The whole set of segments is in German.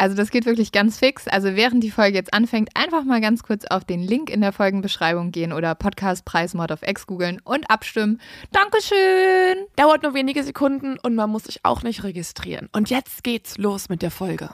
Also das geht wirklich ganz fix. Also während die Folge jetzt anfängt, einfach mal ganz kurz auf den Link in der Folgenbeschreibung gehen oder Podcastpreis Mod of X googeln und abstimmen. Dankeschön! Dauert nur wenige Sekunden und man muss sich auch nicht registrieren. Und jetzt geht's los mit der Folge.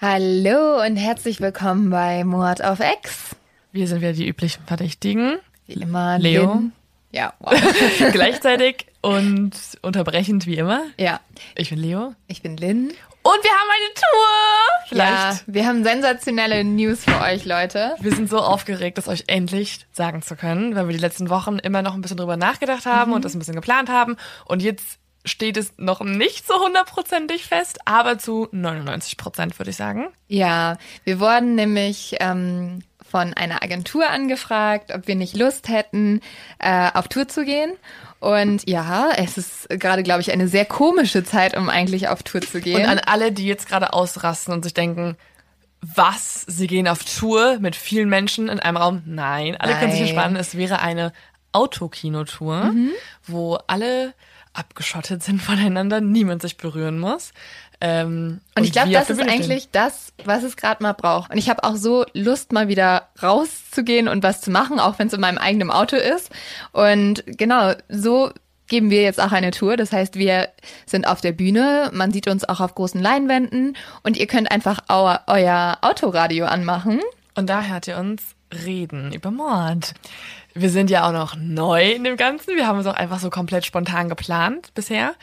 Hallo und herzlich willkommen bei Mord auf X. Wir sind wieder die üblichen Verdächtigen. Wie immer, Leo. Lynn. Ja, wow. Gleichzeitig und unterbrechend wie immer. ja, Ich bin Leo. ich bin Lynn. Und wir haben eine Tour! Vielleicht. Ja, wir haben sensationelle News für euch, Leute. Wir sind so aufgeregt, das euch endlich sagen zu können, weil wir die letzten Wochen immer noch ein bisschen drüber nachgedacht haben und das ein bisschen geplant haben. Und jetzt steht es noch nicht so hundertprozentig fest, aber zu 99 Prozent würde ich sagen. Ja, wir wurden nämlich ähm, von einer Agentur angefragt, ob wir nicht Lust hätten, äh, auf Tour zu gehen. Und ja, es ist gerade, glaube ich, eine sehr komische Zeit, um eigentlich auf Tour zu gehen. Und an alle, die jetzt gerade ausrasten und sich denken, was? Sie gehen auf Tour mit vielen Menschen in einem Raum? Nein, alle können sich Nein. entspannen. Es wäre eine Autokinotour, wo alle abgeschottet sind voneinander, niemand sich berühren muss. Ähm, Und ich glaube, das ist eigentlich das, was es gerade mal braucht. Und ich habe auch so Lust, mal wieder rauszugehen und was zu machen, auch wenn es in meinem eigenen Auto ist. Und genau, so geben wir jetzt auch eine Tour. Das heißt, wir sind auf der Bühne, man sieht uns auch auf großen Leinwänden und ihr könnt einfach eu euer Autoradio anmachen. Und da hört ihr uns reden über Mord. Wir sind ja auch noch neu in dem Ganzen. Wir haben es auch einfach so komplett spontan geplant bisher.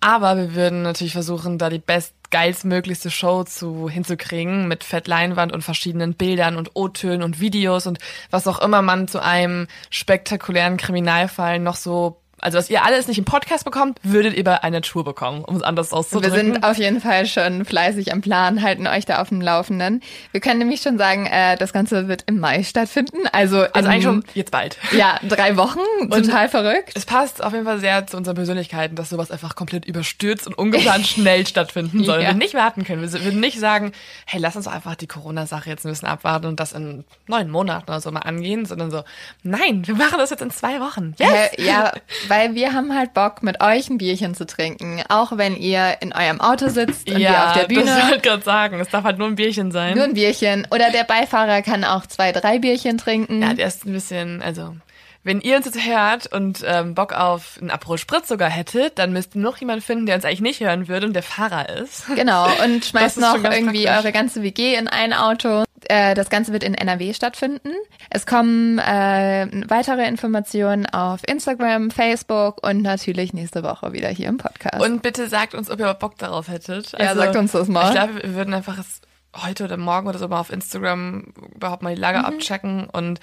Aber wir würden natürlich versuchen, da die best geilstmöglichste Show zu hinzukriegen mit Fettleinwand und verschiedenen Bildern und O-Tönen und Videos und was auch immer man zu einem spektakulären Kriminalfall noch so also was ihr alles nicht im Podcast bekommt, würdet ihr bei einer Tour bekommen, um es anders Wir auszudrücken. sind auf jeden Fall schon fleißig am Plan, halten euch da auf dem Laufenden. Wir können nämlich schon sagen, äh, das Ganze wird im Mai stattfinden. Also, also in, eigentlich schon jetzt bald. Ja, drei Wochen. Total verrückt. Es passt auf jeden Fall sehr zu unseren Persönlichkeiten, dass sowas einfach komplett überstürzt und ungeplant schnell stattfinden soll. Ja. Wir nicht warten können. Wir würden nicht sagen, hey, lass uns doch einfach die Corona-Sache jetzt ein bisschen abwarten und das in neun Monaten oder so mal angehen, sondern so, nein, wir machen das jetzt in zwei Wochen. Yes! Äh, ja, weil wir haben halt Bock, mit euch ein Bierchen zu trinken. Auch wenn ihr in eurem Auto sitzt und wir auf der das Bühne. wollte ich gerade sagen. Es darf halt nur ein Bierchen sein. Nur ein Bierchen. Oder der Beifahrer kann auch zwei, drei Bierchen trinken. ja, der ist ein bisschen, also, wenn ihr uns jetzt hört und ähm, Bock auf einen Aperol Spritz sogar hättet, dann müsst ihr noch jemanden finden, der uns eigentlich nicht hören würde und der Fahrer ist. Genau, und Das schmeißt noch irgendwie praktisch. eure ganze WG in ein Auto. Äh, das Ganze wird in NRW stattfinden. Es kommen äh, weitere Informationen auf Instagram, Facebook und natürlich nächste Woche wieder hier im Podcast. Und bitte sagt uns, ob ihr Bock darauf hättet. Ja, sagt uns das mal. Ich glaube, wir würden einfach es heute oder morgen oder so mal auf Instagram überhaupt mal die Mhm. Lage abchecken und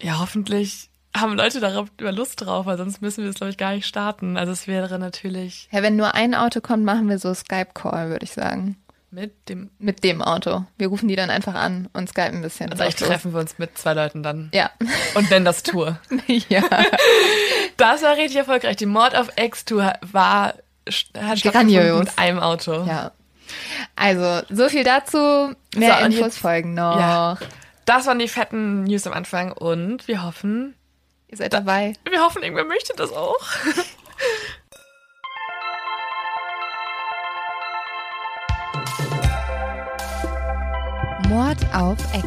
ja, hoffentlich haben Leute darauf über Lust drauf, weil sonst müssen wir das, glaube ich, gar nicht starten. Also es wäre natürlich ja, wenn nur ein Auto kommt, machen wir so Skype-Call, würde ich sagen. Mit dem, Mit dem Auto. Wir rufen die dann einfach an und skypen ein bisschen. also drauf los. treffen wir uns mit zwei Leuten dann Ja. und nennen das Tour. ja. Das war richtig erfolgreich. Die Mord of X-Tour war hat Grandios. mit einem Auto. Ja. Also, so viel dazu. Mehr So, Infos jetzt- folgen noch. Ja. Das waren die fetten News am Anfang und wir hoffen, Ihr seid dabei. wir hoffen, irgendwer möchte das auch. Mord auf Ex.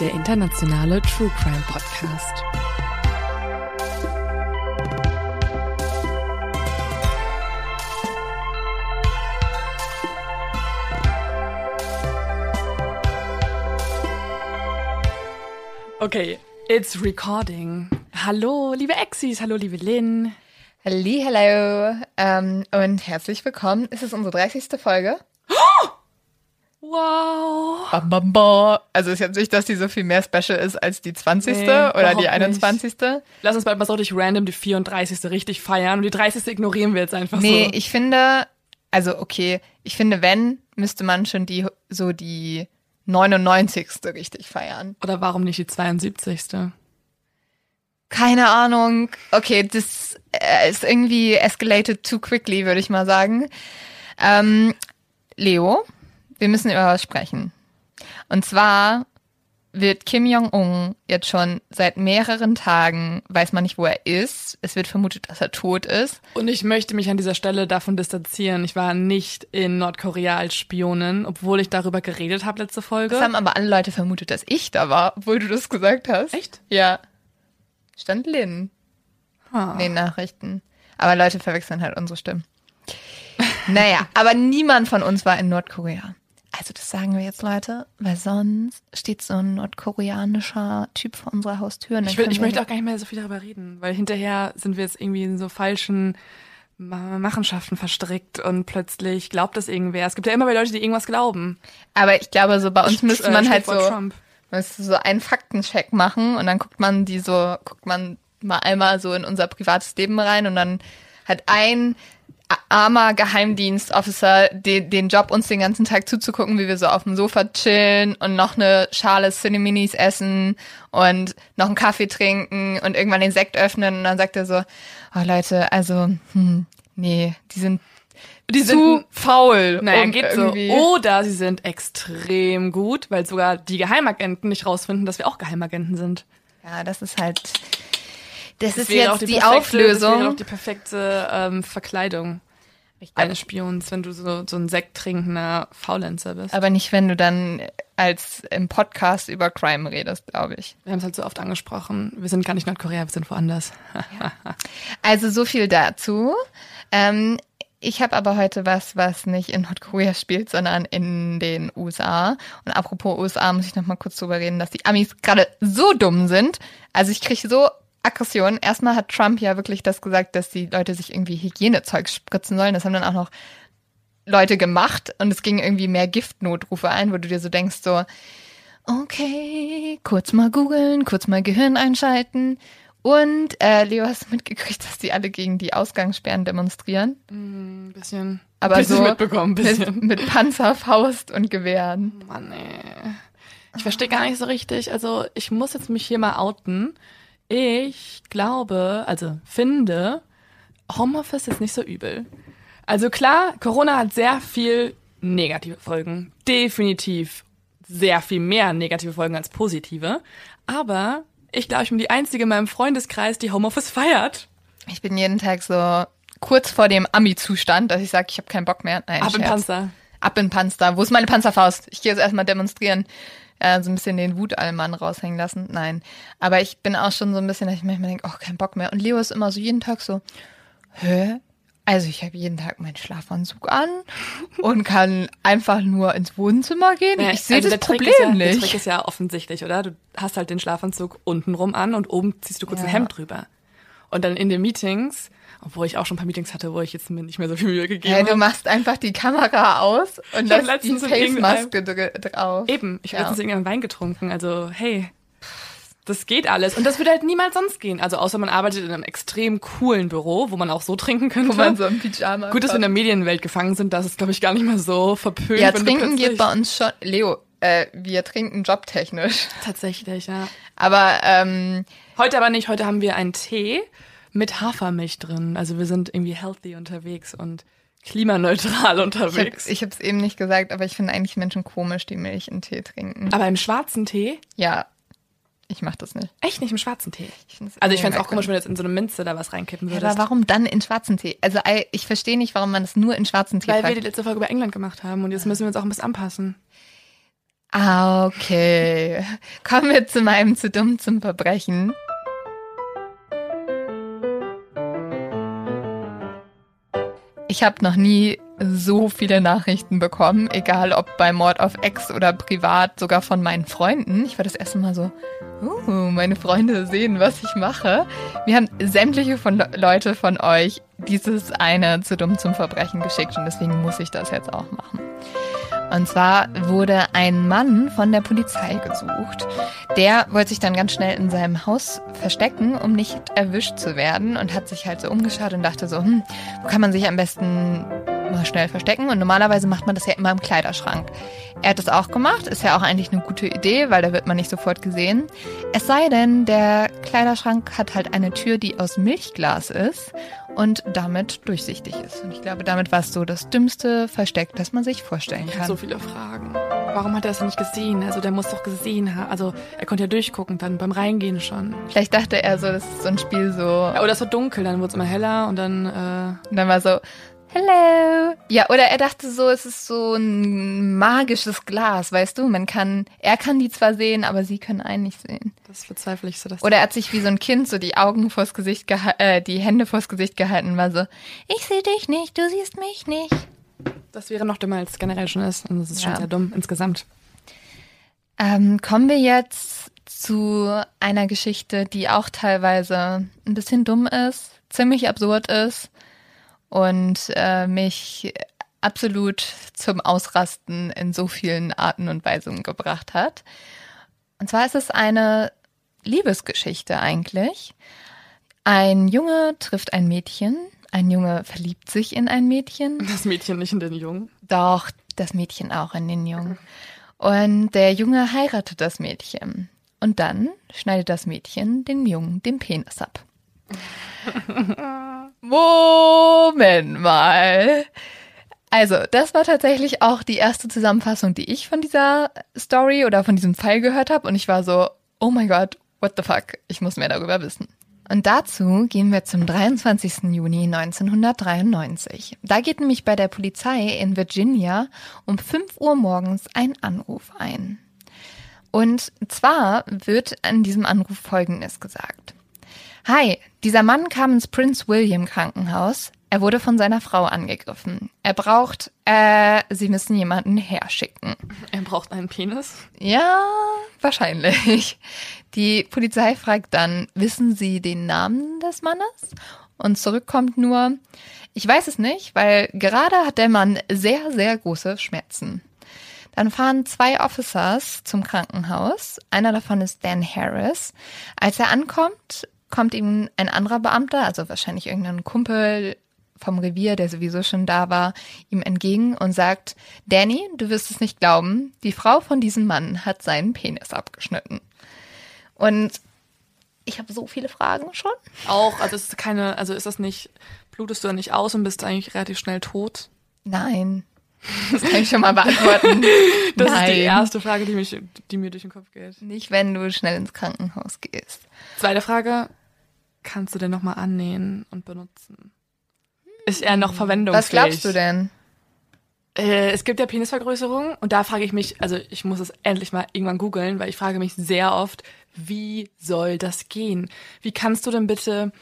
Der internationale True Crime Podcast. Okay, it's recording. Hallo, liebe Exis, hallo, liebe Lynn. Hallo ähm, und herzlich willkommen. Es ist unsere 30. Folge. Wow. Bam, bam, bam. Also ist jetzt nicht, dass die so viel mehr special ist als die 20. Nee, oder die überhaupt 21. Lass uns bald mal so richtig random die 34. richtig feiern und die 30. ignorieren wir jetzt einfach Nee, so. ich finde, also okay, ich finde, wenn, müsste man schon die, so die 99. richtig feiern. Oder warum nicht die 72.? Keine Ahnung. Okay, das äh, ist irgendwie escalated too quickly, würde ich mal sagen. Ähm, Leo, wir müssen über was sprechen. Und zwar wird Kim Jong-un jetzt schon seit mehreren Tagen, weiß man nicht, wo er ist. Es wird vermutet, dass er tot ist. Und ich möchte mich an dieser Stelle davon distanzieren. Ich war nicht in Nordkorea als Spionin, obwohl ich darüber geredet habe letzte Folge. Es haben aber alle Leute vermutet, dass ich da war, obwohl du das gesagt hast. Echt? Ja. Stand Lin Ah. in den Nachrichten. Aber Leute verwechseln halt unsere Stimmen. Naja, aber niemand von uns war in Nordkorea. Also das sagen wir jetzt, Leute, weil sonst steht so ein nordkoreanischer Typ vor unserer Haustür. Ich, will, ich möchte auch gar nicht mehr so viel darüber reden, weil hinterher sind wir jetzt irgendwie in so falschen Ma- Machenschaften verstrickt und plötzlich glaubt das irgendwer. Es gibt ja immer wieder Leute, die irgendwas glauben. Aber ich glaube, so bei uns müsste Äh, man halt so, müsste so einen Faktencheck machen und dann guckt man die so, guckt man mal einmal so in unser privates Leben rein und dann hat ein armer Geheimdienstofficer den, den Job, uns den ganzen Tag zuzugucken, wie wir so auf dem Sofa chillen und noch eine Schale Cineminis essen und noch einen Kaffee trinken und irgendwann den Sekt öffnen und dann sagt er so, oh Leute, also, hm, nee, die sind Die zu sind faul. Naja, um geht so. Oder sie sind extrem gut, weil sogar die Geheimagenten nicht rausfinden, dass wir auch Geheimagenten sind. Ja, das ist halt, das, ist wäre jetzt die, perfekte- Das Auflösung. auch die perfekte ähm, Verkleidung eines Spions, wenn du so, so ein Sekt trinkender Faulenzer bist. Aber nicht, wenn du dann als im Podcast über Crime redest, glaube ich. Wir haben es halt so oft angesprochen. Wir sind gar nicht Nordkorea, wir sind woanders. Also so viel dazu. Ähm, ich habe aber heute was, was nicht in Nordkorea spielt, sondern in den USA. Und apropos USA muss ich noch mal kurz drüber reden, dass die Amis gerade so dumm sind. Also ich kriege so Aggression. Erstmal hat Trump ja wirklich das gesagt, dass die Leute sich irgendwie Hygienezeug spritzen sollen. Das haben dann auch noch Leute gemacht und es ging irgendwie mehr Giftnotrufe ein, wo du dir so denkst, so, okay, kurz mal googeln, kurz mal Gehirn einschalten. Und äh, Leo, hast du mitgekriegt, dass die alle gegen die Ausgangssperren demonstrieren? Ein bisschen. Aber bisschen so mitbekommen, ein bisschen. Mit, mit Panzer, Faust und Gewehren. Mann, ey. Ich verstehe gar nicht so richtig. Also, ich muss jetzt mich hier mal outen. Ich glaube, also finde, Homeoffice ist nicht so übel. Also klar, Corona hat sehr viel negative Folgen. Definitiv sehr viel mehr negative Folgen als positive. Aber ich glaube, ich bin die Einzige in meinem Freundeskreis, die Homeoffice feiert. Ich bin jeden Tag so kurz vor dem Ami-Zustand, dass ich sage, ich habe keinen Bock mehr. Nein, Ab Scherz. Panzer. Ab in Panzer. Wo ist meine Panzerfaust? Ich gehe jetzt erstmal demonstrieren. Äh, so ein bisschen den Wutallmann raushängen lassen. Nein. Aber ich bin auch schon so ein bisschen, dass ich manchmal denke, oh, kein Bock mehr. Und Leo ist immer so jeden Tag so, hä? Also ich habe jeden Tag meinen Schlafanzug an und kann einfach nur ins Wohnzimmer gehen. Ja, ich sehe also das Problem ja, nicht. Der Trick ist ja offensichtlich, oder? Du hast halt den Schlafanzug untenrum an und oben ziehst du kurz Ja. ein Hemd drüber. Und dann in den Meetings, obwohl ich auch schon ein paar Meetings hatte, wo ich jetzt mir nicht mehr so viel Mühe gegeben Hey, du habe. machst einfach die Kamera aus und Ich lässt die Face-Maske dr- drauf. Eben, ich habe Ja. letztens irgendeinen Wein getrunken, also hey, das geht alles. Und das würde halt niemals sonst gehen. Also außer man arbeitet in einem extrem coolen Büro, wo man auch so trinken könnte. Wo man so im Pyjama Gut, dass wir in der Medienwelt gefangen sind, das ist, glaube ich, gar nicht mehr so verpönt. Ja, trinken geht bei uns schon. Leo, äh, wir trinken jobtechnisch. Tatsächlich, ja. Aber ähm, Heute aber nicht. Heute haben wir einen Tee mit Hafermilch drin. Also wir sind irgendwie healthy unterwegs und klimaneutral ich unterwegs. habe ich hab's eben nicht gesagt, aber ich finde eigentlich Menschen komisch, die Milch in Tee trinken. aber im schwarzen Tee? Ja, ich mach das nicht. Echt nicht im schwarzen Tee. Ich Also ich fände es auch komisch, wenn du jetzt in so eine Minze da was reinkippen Ja, würdest. aber warum dann in schwarzen Tee? Also ich verstehe nicht, warum man das nur in schwarzen Tee Weil wir die packt. letzte Folge über England gemacht haben und jetzt müssen wir uns auch ein bisschen anpassen. Ah, okay. Kommen wir zu meinem zu dumm zum Verbrechen. Ich habe noch nie so viele Nachrichten bekommen, egal ob bei Mord auf Ex oder privat, sogar von meinen Freunden. Ich war das erste Mal so, uh, meine Freunde sehen, was ich mache. Wir haben sämtliche von Le Leute von euch dieses eine zu dumm zum Verbrechen geschickt und deswegen muss ich das jetzt auch machen. Und zwar wurde ein Mann von der Polizei gesucht. Der wollte sich dann ganz schnell in seinem Haus verstecken, um nicht erwischt zu werden und hat sich halt so umgeschaut und dachte so, hm, wo kann man sich am besten mal schnell verstecken? Und normalerweise macht man das ja immer im Kleiderschrank. Er hat das auch gemacht, ist ja auch eigentlich eine gute Idee, weil da wird man nicht sofort gesehen. Es sei denn, der Kleiderschrank hat halt eine Tür, die aus Milchglas ist und damit durchsichtig ist. Und ich glaube, damit war es so das dümmste Versteck, das man sich vorstellen kann. So viele Fragen. Warum hat er es nicht gesehen? Also der muss doch gesehen haben. Also er konnte ja durchgucken dann beim Reingehen schon. Vielleicht dachte er so, das ist so ein Spiel so. Ja, oder es war dunkel, dann wurde es immer heller und dann. Äh und dann war so, Hello. Ja, oder er dachte so, es ist so ein magisches Glas, weißt du? Man kann, er kann die zwar sehen, aber sie können einen nicht sehen. Das bezweifle ich so. Dass oder er hat sich wie so ein Kind so die Augen vors Gesicht äh, die Hände vors Gesicht gehalten, war so, ich sehe dich nicht, du siehst mich nicht. Das wäre noch dümmer, als es generell schon ist. Und das ist ja. schon sehr dumm insgesamt. Ähm, kommen wir jetzt zu einer Geschichte, die auch teilweise ein bisschen dumm ist, ziemlich absurd ist und äh, mich absolut zum Ausrasten in so vielen Arten und Weisen gebracht hat. Und zwar ist es eine Liebesgeschichte eigentlich. Ein Junge trifft ein Mädchen, ein Junge verliebt sich in ein Mädchen. Das Mädchen nicht in den Jungen? Doch, das Mädchen auch in den Jungen. Und der Junge heiratet das Mädchen. Und dann schneidet das Mädchen den Jungen den Penis ab. Moment mal. Also, das war tatsächlich auch die erste Zusammenfassung, die ich von dieser Story oder von diesem Fall gehört habe. Und ich war so, oh mein Gott, what the fuck, ich muss mehr darüber wissen. Und dazu gehen wir zum 23. Juni 1993. Da geht nämlich bei der Polizei in Virginia um 5 Uhr morgens ein Anruf ein. Und zwar wird an diesem Anruf Folgendes gesagt. Hi, dieser Mann kam ins Prince William Krankenhaus. Er wurde von seiner Frau angegriffen. Er braucht, äh, sie müssen jemanden herschicken. Er braucht einen Penis? Ja, wahrscheinlich. Die Polizei fragt dann, wissen Sie den Namen des Mannes? Und zurückkommt nur, ich weiß es nicht, weil gerade hat der Mann sehr, sehr große Schmerzen. Dann fahren zwei Officers zum Krankenhaus. Einer davon ist Dan Harris. Als er ankommt, kommt ihm ein anderer Beamter, also wahrscheinlich irgendein Kumpel vom Revier, der sowieso schon da war, ihm entgegen und sagt, Danny, du wirst es nicht glauben, die Frau von diesem Mann hat seinen Penis abgeschnitten. Und ich habe so viele Fragen schon. Auch, also ist keine, also ist das nicht, blutest du da nicht aus und bist eigentlich relativ schnell tot? Nein. Das kann ich schon mal beantworten. das Nein. ist die erste Frage, die, mich, die mir durch den Kopf geht. Nicht, wenn du schnell ins Krankenhaus gehst. Zweite Frage, kannst du denn nochmal annähen und benutzen? Ist er noch verwendungsfähig? Was glaubst du denn? Äh, es gibt ja Penisvergrößerung und da frage ich mich, also ich muss es endlich mal irgendwann googeln, weil ich frage mich sehr oft, wie soll das gehen? Wie kannst du denn bitte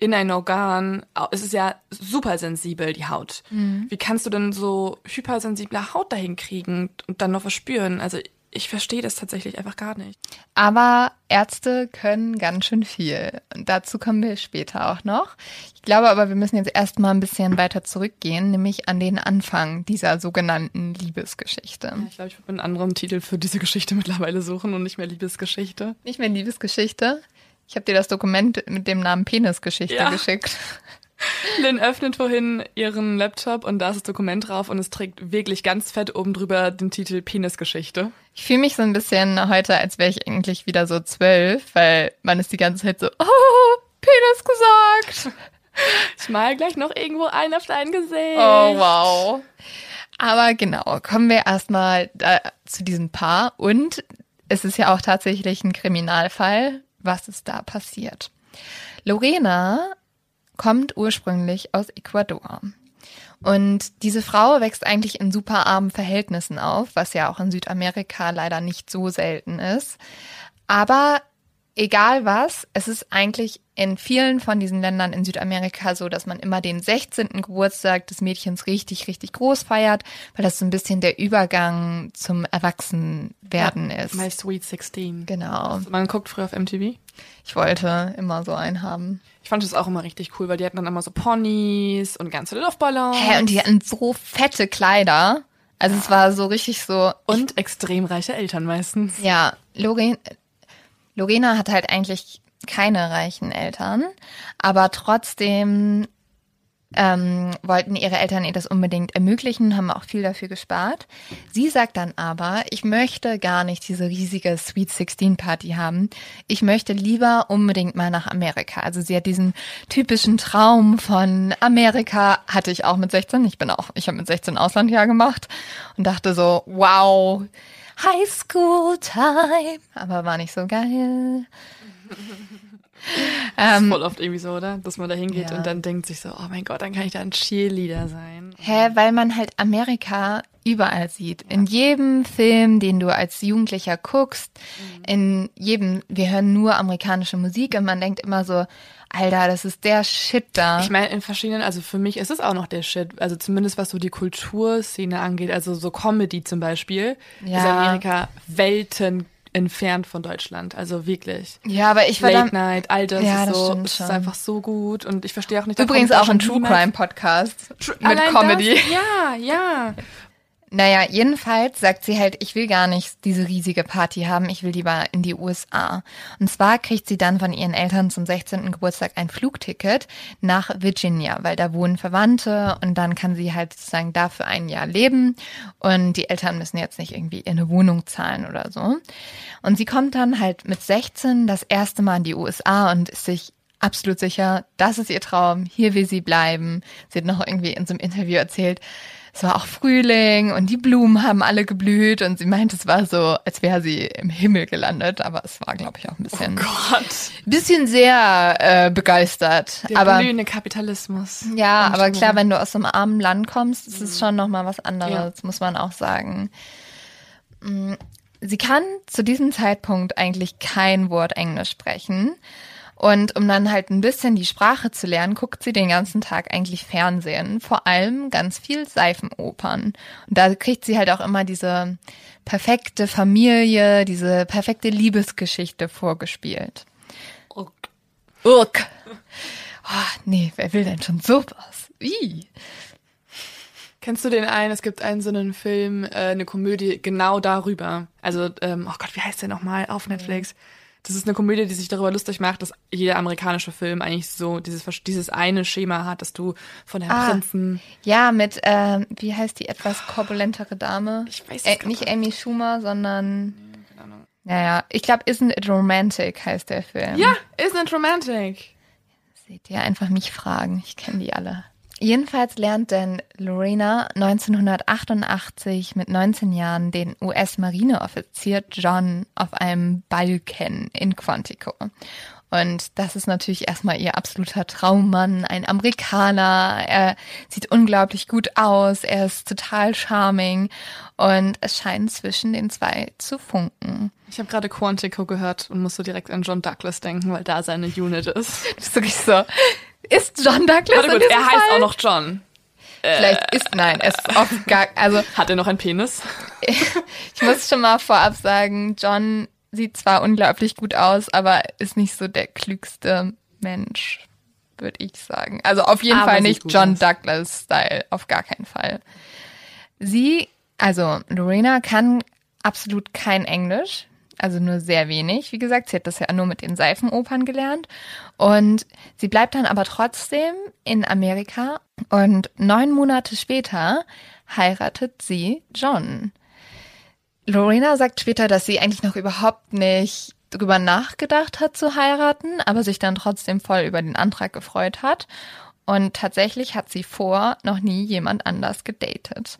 in ein Organ, es ist ja super sensibel, die Haut. Mhm. Wie kannst du denn so hypersensible Haut dahin kriegen und dann noch verspüren? Also ich verstehe das tatsächlich einfach gar nicht. Aber Ärzte können ganz schön viel. Und dazu kommen wir später auch noch. Ich glaube aber, wir müssen jetzt erstmal ein bisschen weiter zurückgehen, nämlich an den Anfang dieser sogenannten Liebesgeschichte. Ja, ich glaube, ich würde einen anderen Titel für diese Geschichte mittlerweile suchen und nicht mehr Liebesgeschichte. Nicht mehr Liebesgeschichte? Ich habe dir das Dokument mit dem Namen Penisgeschichte ja. geschickt. Lynn öffnet vorhin ihren Laptop und da ist das Dokument drauf und es trägt wirklich ganz fett oben drüber den Titel Penisgeschichte. Ich fühle mich so ein bisschen heute, als wäre ich eigentlich wieder so zwölf, weil man ist die ganze Zeit so, oh, Penis gesagt. Ich mal gleich noch irgendwo ein auf dein Gesicht. Oh, wow. Aber genau, kommen wir erstmal zu diesem Paar und es ist ja auch tatsächlich ein Kriminalfall. Was ist da passiert? Lorena kommt ursprünglich aus Ecuador. Und diese Frau wächst eigentlich in super armen Verhältnissen auf, was ja auch in Südamerika leider nicht so selten ist. Aber egal was, es ist eigentlich in vielen von diesen Ländern in Südamerika so, dass man immer den 16. Geburtstag des Mädchens richtig, richtig groß feiert, weil das so ein bisschen der Übergang zum Erwachsenwerden ja, ist. My Sweet 16. Genau. Also man guckt früher auf MTV. Ich wollte immer so einen haben. Ich fand das auch immer richtig cool, weil die hatten dann immer so Ponys und ganze Luftballons. Hä, und die hatten so fette Kleider. Also es war so richtig so. Und extrem reiche Eltern meistens. Ja, Loren, Lorena hat halt eigentlich keine reichen Eltern, aber trotzdem ähm, wollten ihre Eltern ihr das unbedingt ermöglichen, haben auch viel dafür gespart. Sie sagt dann aber, ich möchte gar nicht diese riesige Sweet 16 Party haben. Ich möchte lieber unbedingt mal nach Amerika. Also sie hat diesen typischen Traum von Amerika, hatte ich auch mit 16. Ich bin auch, ich habe mit 16 Auslandjahr gemacht und dachte so, wow, High School Time. Aber war nicht so geil. Das ist voll oft irgendwie so, oder? Dass man da hingeht ja. und dann denkt sich so, oh mein Gott, dann kann ich da ein Cheerleader sein. Hä, weil man halt Amerika überall sieht. Ja. In jedem Film, den du als Jugendlicher guckst, mhm. in jedem, wir hören nur amerikanische Musik und man denkt immer so, Alter, das ist der Shit da. Ich meine, in verschiedenen, also für mich ist es auch noch der Shit. Also zumindest was so die Kulturszene angeht, also so Comedy zum Beispiel, ja. ist Amerika Welten entfernt von Deutschland. Also wirklich. Ja, aber ich war Late Night, all das ja, ist so, das ist einfach so gut und ich verstehe auch nicht. Übrigens auch ein True Crime Podcast True, mit Comedy. Das? Ja, ja. Naja, jedenfalls sagt sie halt, ich will gar nicht diese riesige Party haben, ich will lieber in die USA. Und zwar kriegt sie dann von ihren Eltern zum 16. Geburtstag ein Flugticket nach Virginia, weil da wohnen Verwandte und dann kann sie halt sozusagen da für ein Jahr leben und die Eltern müssen jetzt nicht irgendwie eine Wohnung zahlen oder so. Und sie kommt dann halt mit 16 das erste Mal in die USA und ist sich absolut sicher, das ist ihr Traum, hier will sie bleiben. Sie hat noch irgendwie in so einem Interview erzählt, es war auch Frühling und die Blumen haben alle geblüht und sie meint, es war so, als wäre sie im Himmel gelandet, aber es war, glaube ich, auch ein bisschen, oh Gott. bisschen sehr äh, begeistert. Der aber, blühende Kapitalismus. Ja, aber klar, wenn du aus einem armen Land kommst, ist es schon noch mal was anderes, ja. muss man auch sagen. Mm, sie kann zu diesem Zeitpunkt eigentlich kein Wort Englisch sprechen. Und um dann halt ein bisschen die Sprache zu lernen, guckt sie den ganzen Tag eigentlich Fernsehen. Vor allem ganz viel Seifenopern. Und da kriegt sie halt auch immer diese perfekte Familie, diese perfekte Liebesgeschichte vorgespielt. Urk. Urk. Oh, nee, wer will denn schon sowas? Wie? Kennst du den einen? Es gibt einen so einen Film, äh, eine Komödie genau darüber. Also, ähm, oh Gott, wie heißt der nochmal auf Netflix? Mhm das ist eine Komödie, die sich darüber lustig macht, dass jeder amerikanische Film eigentlich so dieses, dieses eine Schema hat, dass du von der ah, Prinzen. Ja, mit, ähm, wie heißt die etwas korpulentere Dame? Ich weiß es äh, Nicht Amy Schumer, sondern. Naja, ich glaube, Isn't It Romantic heißt der Film. Ja, Isn't It Romantic. Seht ihr einfach mich fragen. Ich kenne die alle. Jedenfalls lernt denn Lorena 1988 mit 19 Jahren den US-Marineoffizier John auf einem Ball kennen in Quantico. Und das ist natürlich erstmal ihr absoluter Traummann, ein Amerikaner. Er sieht unglaublich gut aus, er ist total charming und es scheint zwischen den zwei zu funken. Ich habe gerade Quantico gehört und musste direkt an John Douglas denken, weil da seine Unit ist. Das ist wirklich so. Ist John Douglas Warte gut, er heißt Fall? auch noch John. Vielleicht ist, nein, es ist oft gar, also. Hat er noch einen Penis? ich muss schon mal vorab sagen, John sieht zwar unglaublich gut aus, aber ist nicht so der klügste Mensch, würde ich sagen. Also auf jeden aber Fall nicht John Douglas-Style, auf gar keinen Fall. Sie, also Lorena kann absolut kein Englisch also nur sehr wenig. Wie gesagt, sie hat das ja nur mit den Seifenopern gelernt. Und sie bleibt dann aber trotzdem in Amerika und neun Monate später heiratet sie John. Lorena sagt später, dass sie eigentlich noch überhaupt nicht drüber nachgedacht hat zu heiraten, aber sich dann trotzdem voll über den Antrag gefreut hat. Und tatsächlich hat sie vor noch nie jemand anders gedatet.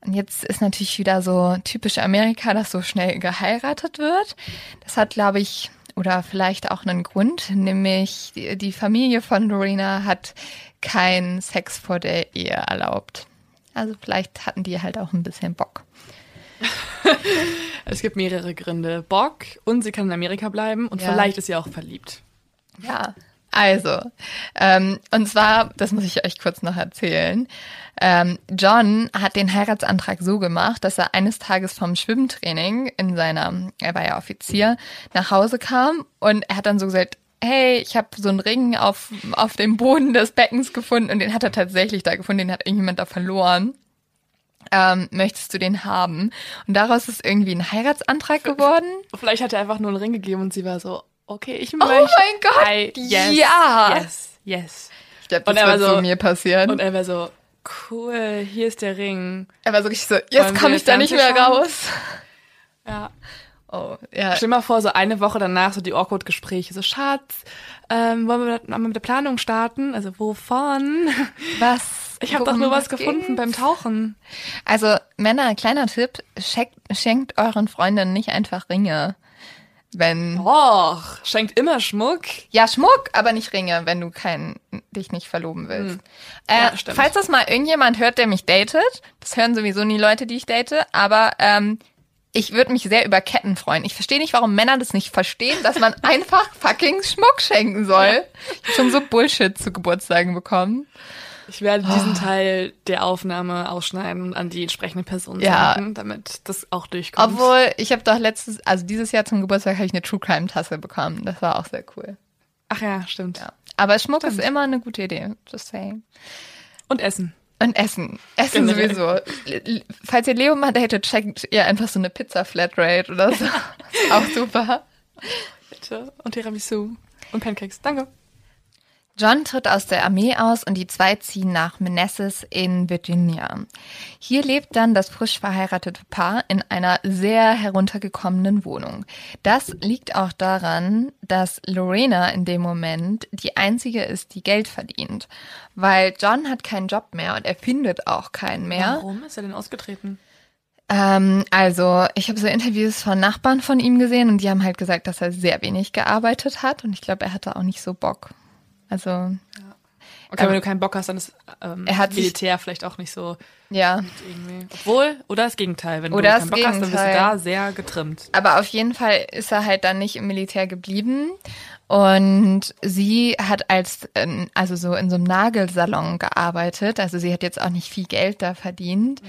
Und jetzt ist natürlich wieder so typisch Amerika, dass so schnell geheiratet wird. Das hat, glaube ich, oder vielleicht auch einen Grund, nämlich die Familie von Lorena hat keinen Sex vor der Ehe erlaubt. Also vielleicht hatten die halt auch ein bisschen Bock. es gibt mehrere Gründe. Bock und sie kann in Amerika bleiben und ja. vielleicht ist sie auch verliebt. Ja, also, ähm, und zwar, das muss ich euch kurz noch erzählen. Ähm, John hat den Heiratsantrag so gemacht, dass er eines Tages vom Schwimmtraining in seiner, er war ja Offizier, nach Hause kam und er hat dann so gesagt, hey, ich habe so einen Ring auf, auf dem Boden des Beckens gefunden und den hat er tatsächlich da gefunden, den hat irgendjemand da verloren. Ähm, möchtest du den haben? Und daraus ist irgendwie ein Heiratsantrag geworden. Vielleicht hat er einfach nur einen Ring gegeben und sie war so, okay, ich Oh möchte. mein Gott! I, yes, ja! Yes, yes. Ich glaube, Und das er wird so so- mir passieren. Und er war so, cool, hier ist der Ring. er war so richtig so, jetzt komme ich da nicht mehr schauen? raus. Ja. Oh, ja. Stell dir mal vor, so eine Woche danach so die Awkward-Gespräche. So, Schatz, ähm, wollen wir mal mit der Planung starten? Also, wovon? Was? Ich habe doch nur was gefunden beim Tauchen. Also, Männer, kleiner Tipp, schenkt, schenkt euren Freundinnen nicht einfach Ringe. Wenn. Och, schenkt immer Schmuck. Ja, Schmuck, aber nicht Ringe, wenn du keinen, dich nicht verloben willst. Äh, Hm. Ja, stimmt. falls das mal irgendjemand hört, der mich datet, das hören sowieso nie Leute, die ich date, aber ähm, ich würde mich sehr über Ketten freuen. Ich verstehe nicht, warum Männer das nicht verstehen, dass man einfach fucking Schmuck schenken soll. Ich hab schon so Bullshit zu Geburtstagen bekommen. Ich werde diesen Teil der Aufnahme ausschneiden und an die entsprechende Person Ja. senden, damit das auch durchkommt. Obwohl, ich habe doch letztes, also dieses Jahr zum Geburtstag habe ich eine True Crime Tasse bekommen. Das war auch sehr cool. Ach ja, stimmt. Ja. Aber Schmuck ist immer eine gute Idee. Just saying. Und Essen. Und Essen. Essen Generell. sowieso. Falls ihr Leo mal datet, checkt ihr einfach so eine Pizza Flatrate oder so. Auch super. Bitte. Und Tiramisu. Und Pancakes. Danke. John tritt aus der Armee aus und die zwei ziehen nach Manassas in Virginia. Hier lebt dann das frisch verheiratete Paar in einer sehr heruntergekommenen Wohnung. Das liegt auch daran, dass Lorena in dem Moment die einzige ist, die Geld verdient. Weil John hat keinen Job mehr und er findet auch keinen mehr. Warum ist er denn ausgetreten? Ähm, also, ich habe so Interviews von Nachbarn von ihm gesehen und die haben halt gesagt, dass er sehr wenig gearbeitet hat und ich glaube, er hatte auch nicht so Bock. Also, Okay, Ähm, wenn du keinen Bock hast, dann ist ähm, er hat sich- Militär vielleicht auch nicht so ja. Obwohl, oder das Gegenteil. Wenn Oder du keinen Bock hast, dann bist du Gegenteil. da sehr getrimmt. Aber auf jeden Fall ist er halt dann nicht im Militär geblieben. Und sie hat als, ähm, also so in so einem Nagelsalon gearbeitet. Also sie hat jetzt auch nicht viel Geld da verdient.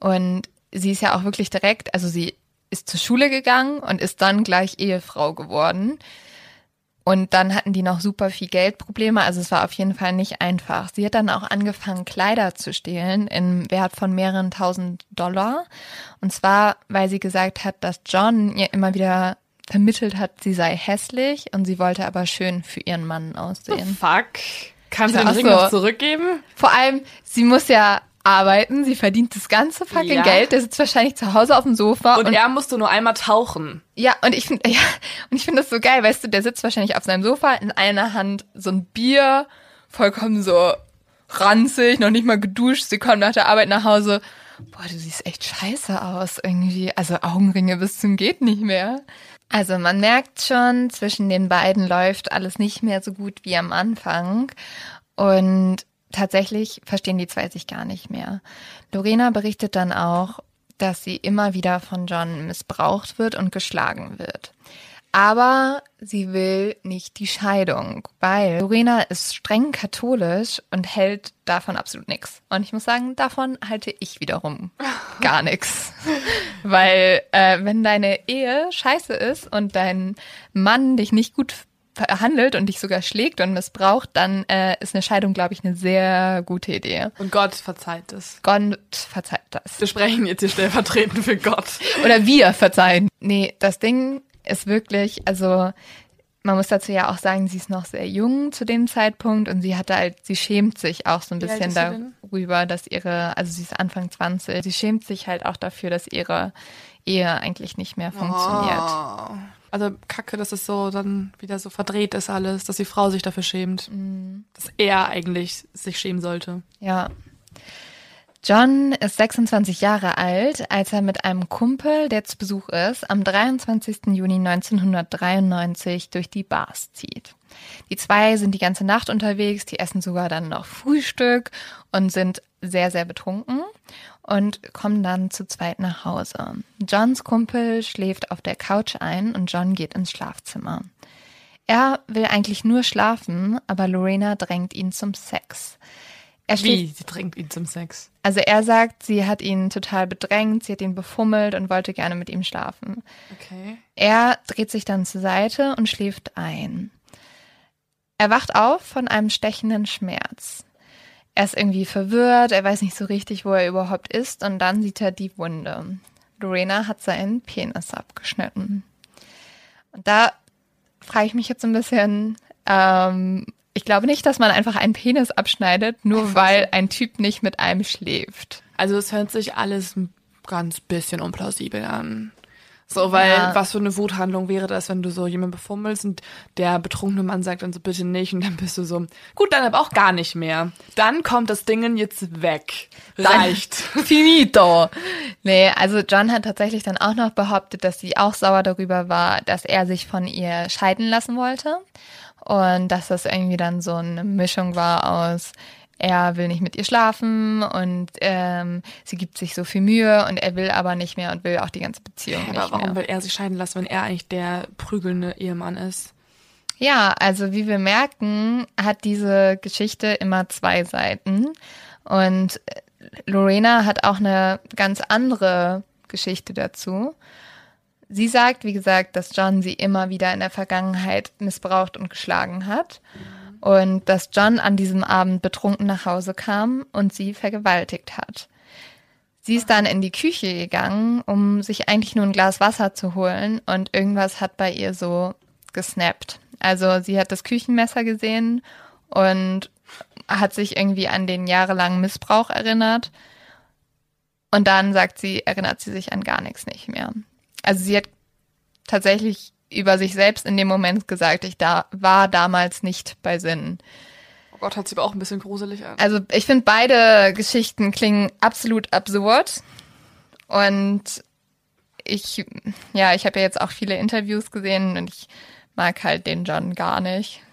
Und sie ist ja auch wirklich direkt, also sie ist zur Schule gegangen und ist dann gleich Ehefrau geworden. Und dann hatten die noch super viel Geldprobleme. Also es war auf jeden Fall nicht einfach. Sie hat dann auch angefangen, Kleider zu stehlen im Wert von mehreren tausend Dollar. Und zwar, weil sie gesagt hat, dass John ihr immer wieder vermittelt hat, sie sei hässlich und sie wollte aber schön für ihren Mann aussehen. Fuck. Kannst du Ja, den Ring so. noch zurückgeben? Vor allem, sie muss ja arbeiten, sie verdient das ganze fucking Ja. Geld, der sitzt wahrscheinlich zu Hause auf dem Sofa Und, er musste nur einmal tauchen. Ja, und ich finde, ja, und ich finde das so geil, weißt du, der sitzt wahrscheinlich auf seinem Sofa, in einer Hand so ein Bier, vollkommen so ranzig, noch nicht mal geduscht, sie kommt nach der Arbeit nach Hause. Boah, du siehst echt scheiße aus irgendwie. Also Augenringe bis zum geht nicht mehr. Also man merkt schon, zwischen den beiden läuft alles nicht mehr so gut wie am Anfang. Und tatsächlich verstehen die zwei sich gar nicht mehr. Lorena berichtet dann auch, dass sie immer wieder von John missbraucht wird und geschlagen wird. Aber sie will nicht die Scheidung, weil Lorena ist streng katholisch und hält davon absolut nichts. Und ich muss sagen, davon halte ich wiederum gar nichts. Weil äh, wenn deine Ehe scheiße ist und dein Mann dich nicht gut verhandelt und dich sogar schlägt und missbraucht, dann äh, ist eine Scheidung, glaube ich, eine sehr gute Idee. Und Gott verzeiht es. Gott verzeiht das. Wir sprechen jetzt hier stellvertretend für Gott. Oder wir verzeihen. Nee, das Ding ist wirklich, also man muss dazu ja auch sagen, sie ist noch sehr jung zu dem Zeitpunkt und sie hatte halt, sie schämt sich auch so ein Wie bisschen darüber, dass ihre, also sie ist Anfang 20, sie schämt sich halt auch dafür, dass ihre Ehe eigentlich nicht mehr funktioniert. Oh. Also kacke, dass es so dann wieder so verdreht ist alles, dass die Frau sich dafür schämt. Mhm. Dass er eigentlich sich schämen sollte. Ja. John ist 26 Jahre alt, als er mit einem Kumpel, der zu Besuch ist, am 23. Juni 1993 durch die Bars zieht. Die zwei sind die ganze Nacht unterwegs, die essen sogar dann noch Frühstück und sind sehr, sehr betrunken und kommen dann zu zweit nach Hause. Johns Kumpel schläft auf der Couch ein und John geht ins Schlafzimmer. Er will eigentlich nur schlafen, aber Lorena drängt ihn zum Sex. Er schläft Wie? Sie drängt ihn zum Sex. also er sagt, sie hat ihn total bedrängt, sie hat ihn befummelt und wollte gerne mit ihm schlafen. Okay. Er dreht sich dann zur Seite und schläft ein. Er wacht auf von einem stechenden Schmerz. Er ist irgendwie verwirrt, er weiß nicht so richtig, wo er überhaupt ist und dann sieht er die Wunde. Lorena hat seinen Penis abgeschnitten. Und da frage ich mich jetzt ein bisschen, ähm, ich glaube nicht, dass man einfach einen Penis abschneidet, nur weil ein Typ nicht mit einem schläft. Also es hört sich alles ein ganz bisschen unplausibel an. So, weil Ja. was für eine Wuthandlung wäre das, wenn du so jemanden befummelst und der betrunkene Mann sagt dann so bitte nicht und dann bist du so, gut, dann aber auch gar nicht mehr. Dann kommt das Ding jetzt weg. Reicht. Finito. Nee, also John hat tatsächlich dann auch noch behauptet, dass sie auch sauer darüber war, dass er sich von ihr scheiden lassen wollte. Und dass das irgendwie dann so eine Mischung war aus, er will nicht mit ihr schlafen und ähm, sie gibt sich so viel Mühe und er will aber nicht mehr und will auch die ganze Beziehung Aber nicht warum mehr. will er sich scheiden lassen, wenn er eigentlich der prügelnde Ehemann ist? Ja, also wie wir merken, hat diese Geschichte immer zwei Seiten. Und äh, Lorena hat auch eine ganz andere Geschichte dazu. Sie sagt, wie gesagt, dass John sie immer wieder in der Vergangenheit missbraucht und geschlagen hat. Und dass John an diesem Abend betrunken nach Hause kam und sie vergewaltigt hat. Sie ist dann in die Küche gegangen, um sich eigentlich nur ein Glas Wasser zu holen und irgendwas hat bei ihr so gesnappt. Also sie hat das Küchenmesser gesehen und hat sich irgendwie an den jahrelangen Missbrauch erinnert. Und dann sagt sie, erinnert sie sich an gar nichts nicht mehr. Also sie hat tatsächlich über sich selbst in dem Moment gesagt, ich da war damals nicht bei Sinnen. Oh Gott, hört sich aber auch ein bisschen gruselig an. Also ich finde beide Geschichten klingen absolut absurd und ich ja, ich habe ja jetzt auch viele Interviews gesehen und ich mag halt den John gar nicht.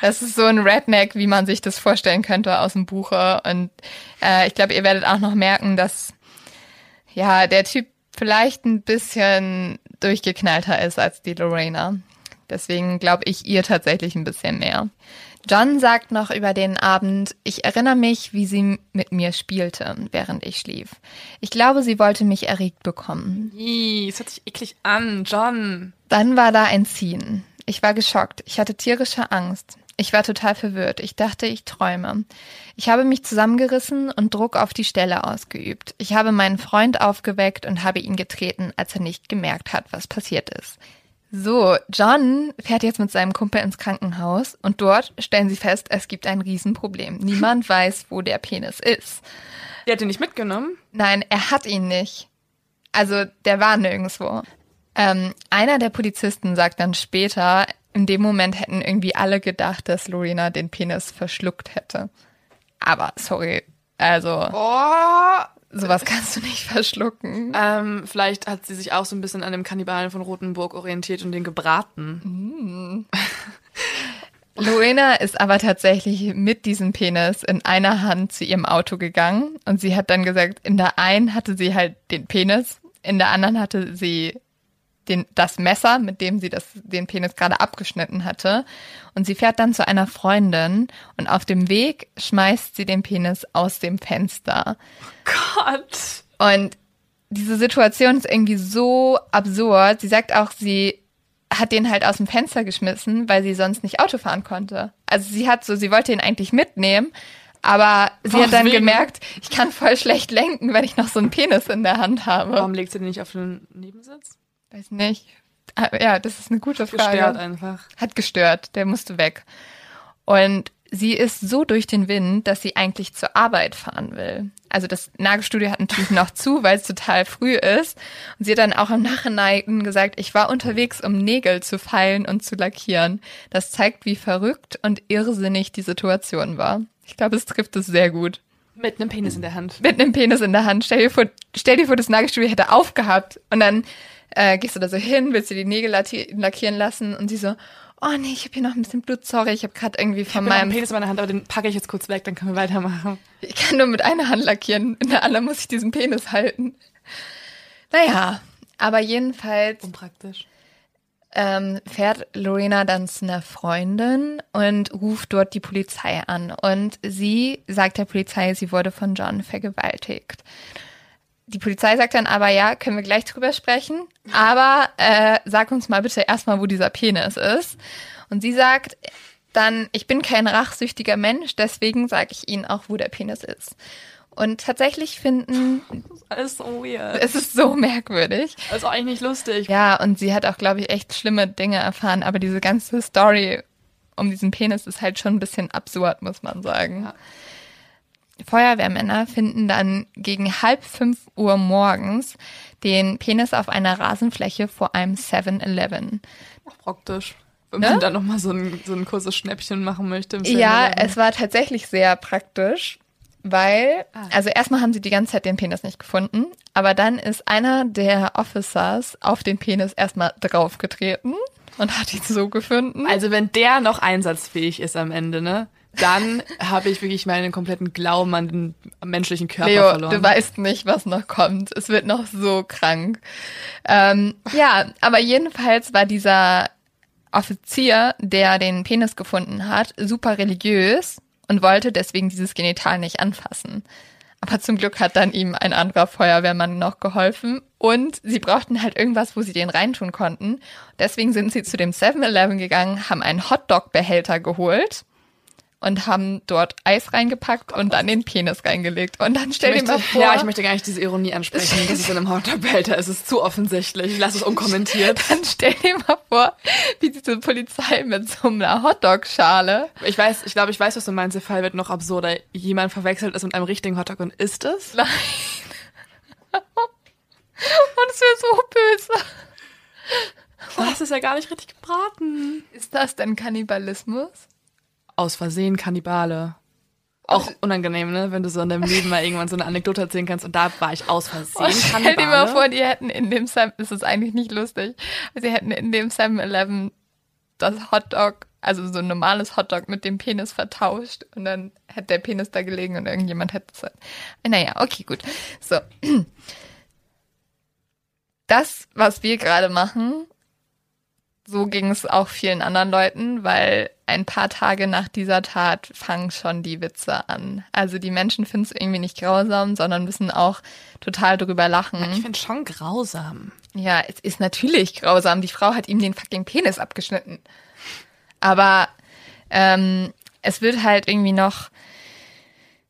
Das ist so ein Redneck, wie man sich das vorstellen könnte aus dem Buche und äh, ich glaube, ihr werdet auch noch merken, dass ja, der Typ vielleicht ein bisschen durchgeknallter ist als die Lorena. Deswegen glaube ich ihr tatsächlich ein bisschen mehr. John sagt noch über den Abend, ich erinnere mich, wie sie mit mir spielte, während ich schlief. Ich glaube, sie wollte mich erregt bekommen. Ih, es hört sich eklig an, John. Dann war da ein Ziehen. Ich war geschockt. Ich hatte tierische Angst. Ich war total verwirrt. Ich dachte, ich träume. Ich habe mich zusammengerissen und Druck auf die Stelle ausgeübt. Ich habe meinen Freund aufgeweckt und habe ihn getreten, als er nicht gemerkt hat, was passiert ist. So, John fährt jetzt mit seinem Kumpel ins Krankenhaus und dort stellen sie fest, es gibt ein Riesenproblem. Niemand weiß, wo der Penis ist. Der hat ihn nicht mitgenommen. Nein, er hat ihn nicht. Also der war nirgendwo. Ähm, einer der Polizisten sagt dann später, in dem Moment hätten irgendwie alle gedacht, dass Lorena den Penis verschluckt hätte. Aber sorry, also Oh. sowas kannst du nicht verschlucken. Ähm, vielleicht hat sie sich auch so ein bisschen an dem Kannibalen von Rothenburg orientiert und den gebraten. Lorena ist aber tatsächlich mit diesem Penis in einer Hand zu ihrem Auto gegangen und sie hat dann gesagt, in der einen hatte sie halt den Penis, in der anderen hatte sie den, das Messer, mit dem sie das, den Penis gerade abgeschnitten hatte. Und sie fährt dann zu einer Freundin und auf dem Weg schmeißt sie den Penis aus dem Fenster. Gott. Und diese Situation ist irgendwie so absurd. Sie sagt auch, sie hat den halt aus dem Fenster geschmissen, weil sie sonst nicht Auto fahren konnte. Also sie hat so, sie wollte ihn eigentlich mitnehmen, aber sie hat dann Weswegen? gemerkt, ich kann voll schlecht lenken, wenn ich noch so einen Penis in der Hand habe. Warum legt sie den nicht auf den Nebensitz? Weiß nicht. Ah, Ja, das ist eine gute Frage. Gestört einfach. Hat gestört, der musste weg. Und sie ist so durch den Wind, dass sie eigentlich zur Arbeit fahren will. Also das Nagelstudio hat natürlich noch zu, weil es total früh ist. Und sie hat dann auch im Nachhinein gesagt, ich war unterwegs, um Nägel zu feilen und zu lackieren. Das zeigt, wie verrückt und irrsinnig die Situation war. Ich glaube, es trifft es sehr gut. Mit einem Penis in der Hand. Mit einem Penis in der Hand. Stell dir vor, stell dir vor das Nagelstudio hätte aufgehabt und dann äh, gehst du da so hin, willst du die Nägel lackieren lassen und sie so, oh nee, ich habe hier noch ein bisschen Blut, sorry, ich habe gerade irgendwie Ich von habe einen meinem, Penis in meiner Hand, aber den packe ich jetzt kurz weg, dann können wir weitermachen. ich kann nur mit einer Hand lackieren, in der anderen muss ich diesen Penis halten. Naja, aber jedenfalls Unpraktisch. ähm, fährt Lorena dann zu einer Freundin und ruft dort die Polizei an. Und sie sagt der Polizei, sie wurde von John vergewaltigt. Die Polizei sagt dann aber, ja, können wir gleich drüber sprechen, aber äh, sag uns mal bitte erstmal, wo dieser Penis ist. Und sie sagt, dann, ich bin kein rachsüchtiger Mensch, deswegen sage ich ihnen auch, wo der Penis ist. Und tatsächlich finden, Das ist so weird. es ist so merkwürdig. Das ist auch eigentlich nicht lustig. Ja, und sie hat auch, glaube ich, echt schlimme Dinge erfahren, aber diese ganze Story um diesen Penis ist halt schon ein bisschen absurd, muss man sagen. Ja. Feuerwehrmänner finden dann gegen halb fünf Uhr morgens den Penis auf einer Rasenfläche vor einem 7-Eleven. Praktisch. Wenn Ne? man dann nochmal so ein, so ein kurzes Schnäppchen machen möchte. im Ja, 7-Eleven. es war tatsächlich sehr praktisch, weil, Ah. also erstmal haben sie die ganze Zeit den Penis nicht gefunden, aber dann ist einer der Officers auf den Penis erstmal draufgetreten und hat ihn so gefunden. Also wenn der noch einsatzfähig ist am Ende, ne? Dann habe ich wirklich meinen kompletten Glauben an den menschlichen Körper Leo, verloren. du weißt nicht, was noch kommt. Es wird noch so krank. Ähm, ja, aber jedenfalls war dieser Offizier, der den Penis gefunden hat, super religiös und wollte deswegen dieses Genital nicht anfassen. Aber zum Glück hat dann ihm ein anderer Feuerwehrmann noch geholfen und sie brauchten halt irgendwas, wo sie den reintun konnten. Deswegen sind sie zu dem 7-Eleven gegangen, haben einen Hotdog-Behälter geholt und haben dort Eis reingepackt und dann den Penis reingelegt. Und dann stell ich dir mal möchte, vor, ja, ich möchte gar nicht diese Ironie ansprechen. Das ist in einem Hotdog-Behälter. Es ist zu offensichtlich. Lass es unkommentiert. dann stell dir mal vor, wie diese Polizei mit so einer Hotdog-Schale. Ich weiß, ich glaube, ich weiß, was du meinst. Der Fall wird noch absurder. Jemand verwechselt es mit einem richtigen Hotdog und isst es. Nein. Und es wäre so böse. Das ist ja gar nicht richtig gebraten. Ist das denn Kannibalismus? Aus Versehen Kannibale. Auch unangenehm, ne? Wenn du so in deinem Leben mal irgendwann so eine Anekdote erzählen kannst und da war ich aus Versehen Oh, stell dir mal vor, die hätten in dem Sam, das ist eigentlich nicht lustig, sie hätten in dem 7-Eleven das Hotdog, also so ein normales Hotdog mit dem Penis vertauscht und dann hätte der Penis da gelegen und irgendjemand hätte es. Naja, okay, gut. So. Das, was wir gerade machen, so ging es auch vielen anderen Leuten, weil ein paar Tage nach dieser Tat fangen schon die Witze an. Also die Menschen finden es irgendwie nicht grausam, sondern müssen auch total drüber lachen. Ich finde schon grausam. Ja, es ist natürlich grausam. Die Frau hat ihm den fucking Penis abgeschnitten. Aber ähm, es wird halt irgendwie noch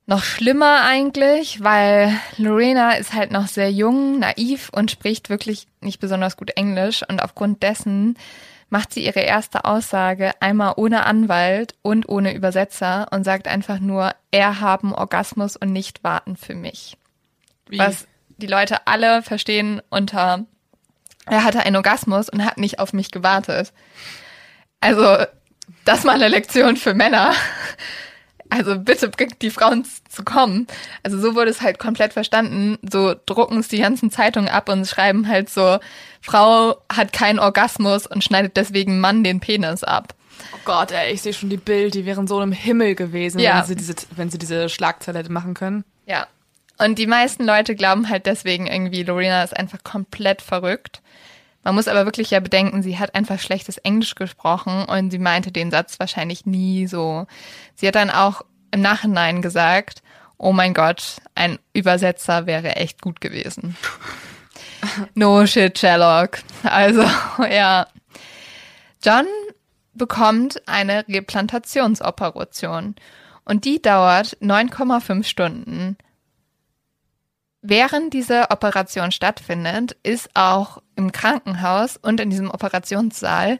noch schlimmer eigentlich, weil Lorena ist halt noch sehr jung, naiv und spricht wirklich nicht besonders gut Englisch und aufgrund dessen macht sie ihre erste Aussage einmal ohne Anwalt und ohne Übersetzer und sagt einfach nur, er haben Orgasmus und nicht warten für mich Wie? was die Leute alle verstehen unter, er hatte einen Orgasmus und hat nicht auf mich gewartet. Also, das mal eine Lektion für Männer. Also bitte bringt die Frauen zu kommen. Also so wurde es halt komplett verstanden. So drucken es die ganzen Zeitungen ab und schreiben halt so, Frau hat keinen Orgasmus und schneidet deswegen Mann den Penis ab. Oh Gott, ey, ich sehe schon die Bild, die wären so im Himmel gewesen, Ja. wenn, sie diese, wenn sie diese Schlagzeile hätte machen können. Ja. Und die meisten Leute glauben halt deswegen irgendwie, Lorena ist einfach komplett verrückt. Man muss aber wirklich ja bedenken, sie hat einfach schlechtes Englisch gesprochen und sie meinte den Satz wahrscheinlich nie so. Sie hat dann auch im Nachhinein gesagt, oh mein Gott, ein Übersetzer wäre echt gut gewesen. No shit, Sherlock. Also, ja. John bekommt eine Replantationsoperation und die dauert 9,5 Stunden. Während diese Operation stattfindet, ist auch im Krankenhaus und in diesem Operationssaal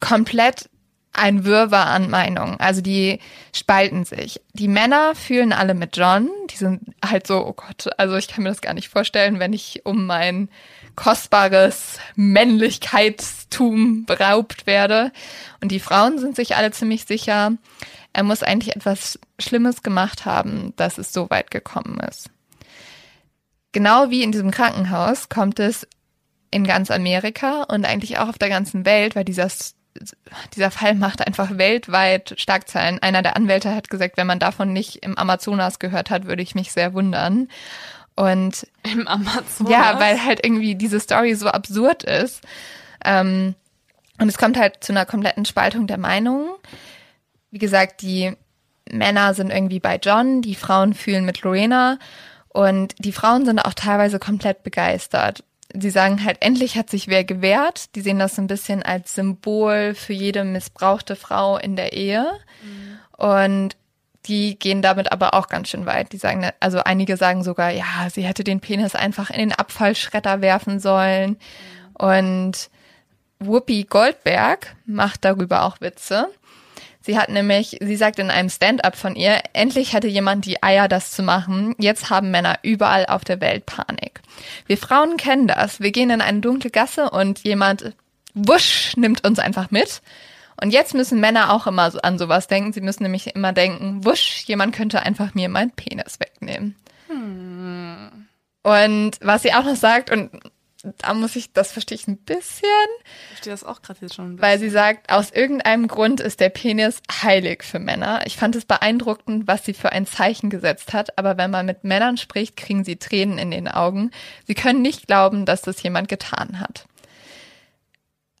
komplett ein Wirrwarr an Meinungen. Also die spalten sich. Die Männer fühlen alle mit John. Die sind halt so, oh Gott, also ich kann mir das gar nicht vorstellen, wenn ich um mein kostbares Männlichkeitstum beraubt werde. Und die Frauen sind sich alle ziemlich sicher, er muss eigentlich etwas Schlimmes gemacht haben, dass es so weit gekommen ist. Genau wie in diesem Krankenhaus kommt es in ganz Amerika und eigentlich auch auf der ganzen Welt, weil dieser, dieser Fall macht einfach weltweit Schlagzeilen. Einer der Anwälte hat gesagt, wenn man davon nicht im Amazonas gehört hat, würde ich mich sehr wundern. Und Im Amazonas. ja, weil halt irgendwie diese Story so absurd ist. Ähm, und es kommt halt zu einer kompletten Spaltung der Meinungen. Wie gesagt, die Männer sind irgendwie bei John, die Frauen fühlen mit Lorena und die Frauen sind auch teilweise komplett begeistert. Sie sagen halt, endlich hat sich wer gewehrt. Die sehen das so ein bisschen als Symbol für jede missbrauchte Frau in der Ehe. Mhm. Und die gehen damit aber auch ganz schön weit. Die sagen, also einige sagen sogar, ja, sie hätte den Penis einfach in den Abfallschredder werfen sollen. Und Whoopi Goldberg macht darüber auch Witze. Sie hat nämlich, sie sagt in einem Stand-up von ihr, endlich hatte jemand die Eier, das zu machen. Jetzt haben Männer überall auf der Welt Panik. Wir Frauen kennen das. Wir gehen in eine dunkle Gasse und jemand, wusch, nimmt uns einfach mit. Und jetzt müssen Männer auch immer an sowas denken. Sie müssen nämlich immer denken, wusch, jemand könnte einfach mir meinen Penis wegnehmen. Hm. Und was sie auch noch sagt, und da muss ich, das verstehe ich ein bisschen. Ich verstehe das auch gerade jetzt schon. Weil sie sagt, aus irgendeinem Grund ist der Penis heilig für Männer. Ich fand es beeindruckend, was sie für ein Zeichen gesetzt hat. Aber wenn man mit Männern spricht, kriegen sie Tränen in den Augen. Sie können nicht glauben, dass das jemand getan hat.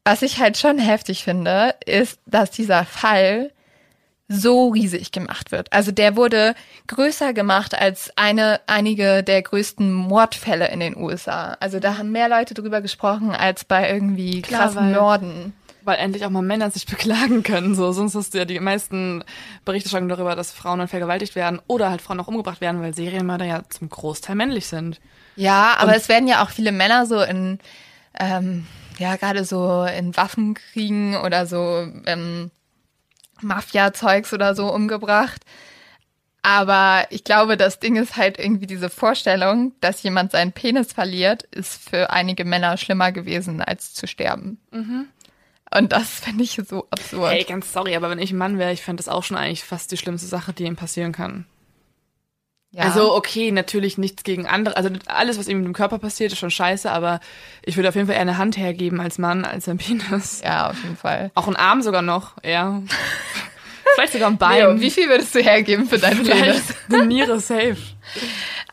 Was ich halt schon heftig finde, ist, dass dieser Fall so riesig gemacht wird. Also der wurde größer gemacht als eine, einige der größten Mordfälle in den USA. Also da haben mehr Leute drüber gesprochen als bei irgendwie Klar, krassen weil, Morden. Weil endlich auch mal Männer sich beklagen können. So, sonst hast du ja die meisten Berichterstattungen darüber, dass Frauen dann vergewaltigt werden oder halt Frauen auch umgebracht werden, weil Serienmörder ja zum Großteil männlich sind. Ja, aber Und es werden ja auch viele Männer so in, ähm, ja, gerade so in Waffenkriegen oder so, ähm, Mafia-Zeugs oder so umgebracht. Aber ich glaube, das Ding ist halt irgendwie diese Vorstellung, dass jemand seinen Penis verliert, ist für einige Männer schlimmer gewesen, als zu sterben. Mhm. Und das finde ich so absurd. Ey, ganz sorry, aber wenn ich ein Mann wäre, ich fände das auch schon eigentlich fast die schlimmste Sache, die ihm passieren kann. Ja. Also okay, natürlich nichts gegen andere. Also alles, was ihm mit dem Körper passiert, ist schon scheiße, aber ich würde auf jeden Fall eher eine Hand hergeben als Mann, als ein Penis. Ja, auf jeden Fall. Auch ein Arm sogar noch, ja. Vielleicht sogar ein Bein. Leo, wie viel würdest du hergeben für deinen Penis? Eine Niere safe.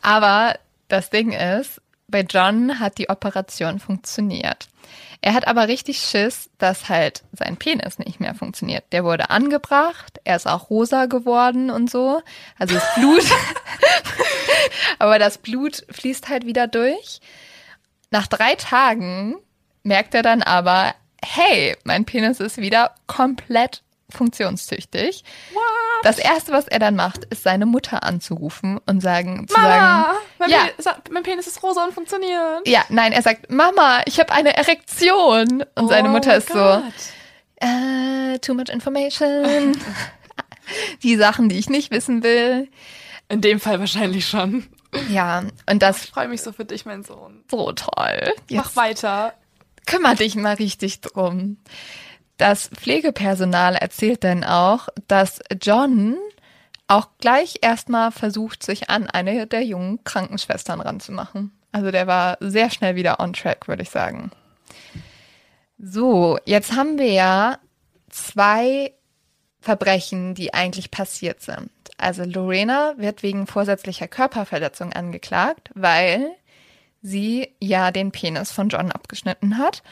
Aber das Ding ist, bei John hat die Operation funktioniert. Er hat aber richtig Schiss, dass halt sein Penis nicht mehr funktioniert. Der wurde angebracht, er ist auch rosa geworden und so. Also das Blut. aber das Blut fließt halt wieder durch. Nach drei Tagen merkt er dann aber, hey, mein Penis ist wieder komplett funktionstüchtig. What? Das erste, was er dann macht, ist seine Mutter anzurufen und sagen, zu Mama, sagen, mein, ja, Penis, mein Penis ist rosa und funktioniert. Ja, nein, er sagt, Mama, ich habe eine Erektion. Und oh seine Mutter ist Gott. so, uh, too much information. die Sachen, die ich nicht wissen will. In dem Fall wahrscheinlich schon. Ja, und das. Ich freue mich so für dich, mein Sohn. So toll. Jetzt Mach weiter. Kümmer dich mal richtig drum. Das Pflegepersonal erzählt dann auch, dass John auch gleich erstmal versucht, sich an eine der jungen Krankenschwestern ranzumachen. Also der war sehr schnell wieder on track, würde ich sagen. So, jetzt haben wir ja zwei Verbrechen, die eigentlich passiert sind. Also Lorena wird wegen vorsätzlicher Körperverletzung angeklagt, weil sie ja den Penis von John abgeschnitten hat.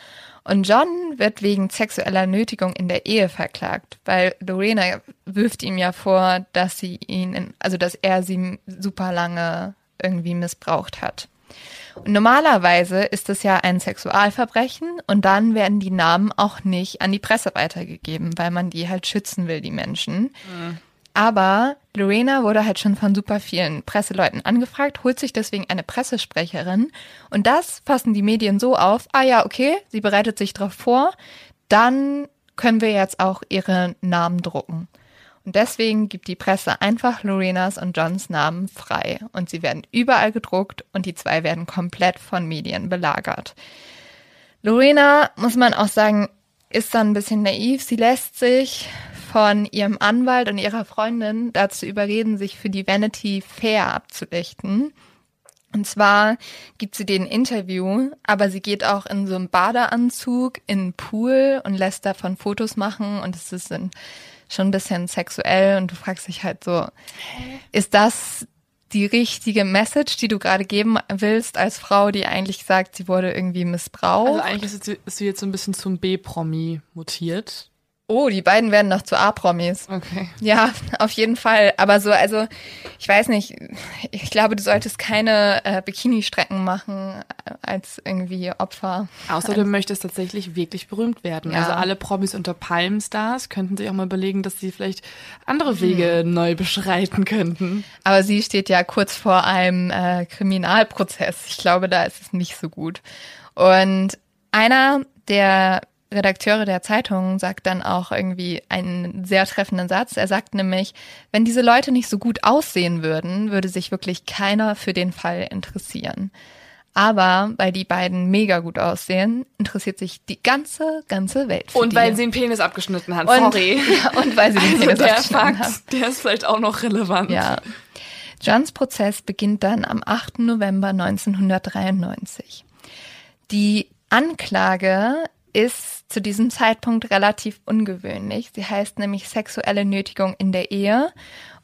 Und John wird wegen sexueller Nötigung in der Ehe verklagt, weil Lorena wirft ihm ja vor, dass sie ihn, in, also dass er sie super lange irgendwie missbraucht hat. Und normalerweise ist es ja ein Sexualverbrechen und dann werden die Namen auch nicht an die Presse weitergegeben, weil man die halt schützen will, die Menschen. Mhm. Aber Lorena wurde halt schon von super vielen Presseleuten angefragt, holt sich deswegen eine Pressesprecherin. Und das fassen die Medien so auf, ah ja, okay, sie bereitet sich darauf vor, dann können wir jetzt auch ihre Namen drucken. Und deswegen gibt die Presse einfach Lorenas und Johns Namen frei. Und sie werden überall gedruckt und die zwei werden komplett von Medien belagert. Lorena, muss man auch sagen, ist dann ein bisschen naiv. Sie lässt sich von ihrem Anwalt und ihrer Freundin dazu überreden, sich für die Vanity Fair abzulichten. Und zwar gibt sie den Interview, aber sie geht auch in so einem Badeanzug in den Pool und lässt davon Fotos machen und es ist schon ein bisschen sexuell und du fragst dich halt so, ist das die richtige Message, die du gerade geben willst als Frau, die eigentlich sagt, sie wurde irgendwie missbraucht? Also eigentlich ist sie, jetzt so ein bisschen zum B-Promi mutiert. Oh, die beiden werden noch zu A-Promis. Okay. Ja, auf jeden Fall. Aber so, also, ich weiß nicht, ich glaube, du solltest keine äh, Bikini-Strecken machen äh, als irgendwie Opfer. Außer du möchtest tatsächlich wirklich berühmt werden. Ja. Also alle Promis unter Palmstars könnten sich auch mal überlegen, dass sie vielleicht andere Wege neu beschreiten könnten. Aber sie steht ja kurz vor einem äh, Kriminalprozess. Ich glaube, da ist es nicht so gut. Und einer der Redakteure der Zeitung sagt dann auch irgendwie einen sehr treffenden Satz. Er sagt nämlich, wenn diese Leute nicht so gut aussehen würden, würde sich wirklich keiner für den Fall interessieren. Aber weil die beiden mega gut aussehen, interessiert sich die ganze, ganze Welt Und die. weil sie einen Penis abgeschnitten hat. und, Sorry. Ja, und weil sie den Also Penis der abgeschnitten hat. Fakt, der ist vielleicht auch noch relevant. Ja. Johns Prozess beginnt dann am 8. November 1993. Die Anklage ist zu diesem Zeitpunkt relativ ungewöhnlich. Sie heißt nämlich sexuelle Nötigung in der Ehe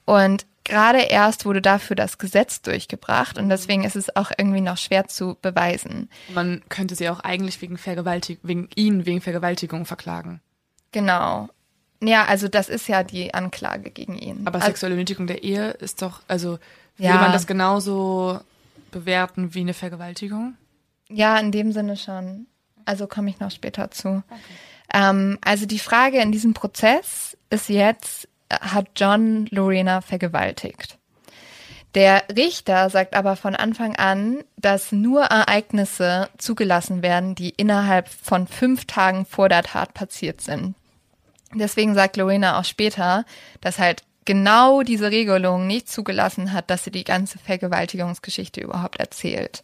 und gerade erst wurde dafür das Gesetz durchgebracht und deswegen ist es auch irgendwie noch schwer zu beweisen. Man könnte sie auch eigentlich wegen Vergewaltigung, wegen ihn wegen Vergewaltigung verklagen. Genau. Ja, also das ist ja die Anklage gegen ihn. Aber also, sexuelle Nötigung der Ehe ist doch, also will Ja. man das genauso bewerten wie eine Vergewaltigung? Ja, in dem Sinne schon. Also komme ich noch später zu. Ähm, also die Frage in diesem Prozess ist jetzt, hat John Lorena vergewaltigt? Der Richter sagt aber von Anfang an, dass nur Ereignisse zugelassen werden, die innerhalb von fünf Tagen vor der Tat passiert sind. Deswegen sagt Lorena auch später, dass halt genau diese Regelung nicht zugelassen hat, dass sie die ganze Vergewaltigungsgeschichte überhaupt erzählt.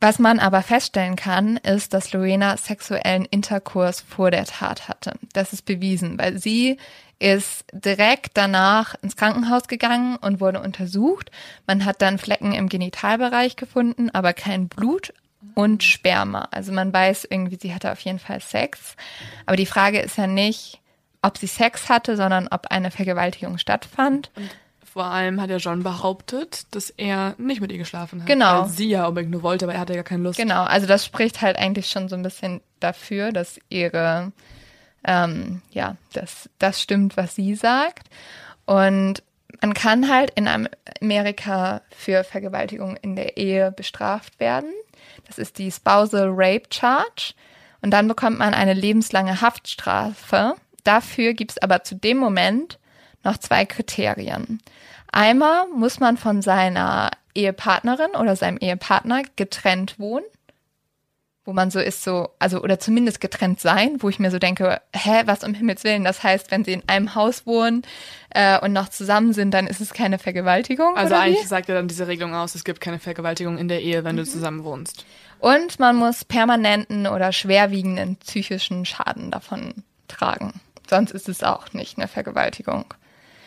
Was man aber feststellen kann, ist, dass Lorena sexuellen Interkurs vor der Tat hatte. Das ist bewiesen, weil sie ist direkt danach ins Krankenhaus gegangen und wurde untersucht. Man hat dann Flecken im Genitalbereich gefunden, aber kein Blut und Sperma. Also man weiß irgendwie, sie hatte auf jeden Fall Sex. Aber die Frage ist ja nicht, ob sie Sex hatte, sondern ob eine Vergewaltigung stattfand. Vor allem hat ja John behauptet, dass er nicht mit ihr geschlafen hat. Genau. Weil sie ja unbedingt nur wollte, aber er hatte ja keine Lust. Genau, also das spricht halt eigentlich schon so ein bisschen dafür, dass ihre, ähm, ja, dass das stimmt, was sie sagt. Und man kann halt in Amerika für Vergewaltigung in der Ehe bestraft werden. Das ist die Spousal Rape Charge. Und dann bekommt man eine lebenslange Haftstrafe. Dafür gibt es aber zu dem Moment noch zwei Kriterien. Einmal muss man von seiner Ehepartnerin oder seinem Ehepartner getrennt wohnen, wo man so ist, so, also, oder zumindest getrennt sein, wo ich mir so denke, hä, was um Himmels Willen? Das heißt, wenn sie in einem Haus wohnen äh, und noch zusammen sind, dann ist es keine Vergewaltigung. Also eigentlich wie? sagt ja dann diese Regelung aus, es gibt keine Vergewaltigung in der Ehe, wenn Mhm. du zusammen wohnst. Und man muss permanenten oder schwerwiegenden psychischen Schaden davon tragen. Sonst ist es auch nicht eine Vergewaltigung.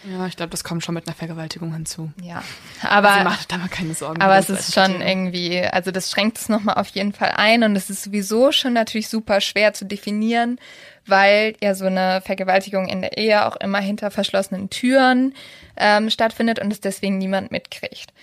Ja, ich glaube, das kommt schon mit einer Vergewaltigung hinzu. Ja, Also aber macht da mal keine Sorgen. Aber es ist schon irgendwie, also das schränkt es nochmal auf jeden Fall ein und es ist sowieso schon natürlich super schwer zu definieren, weil ja so eine Vergewaltigung in der Ehe auch immer hinter verschlossenen Türen ähm, stattfindet und es deswegen niemand mitkriegt.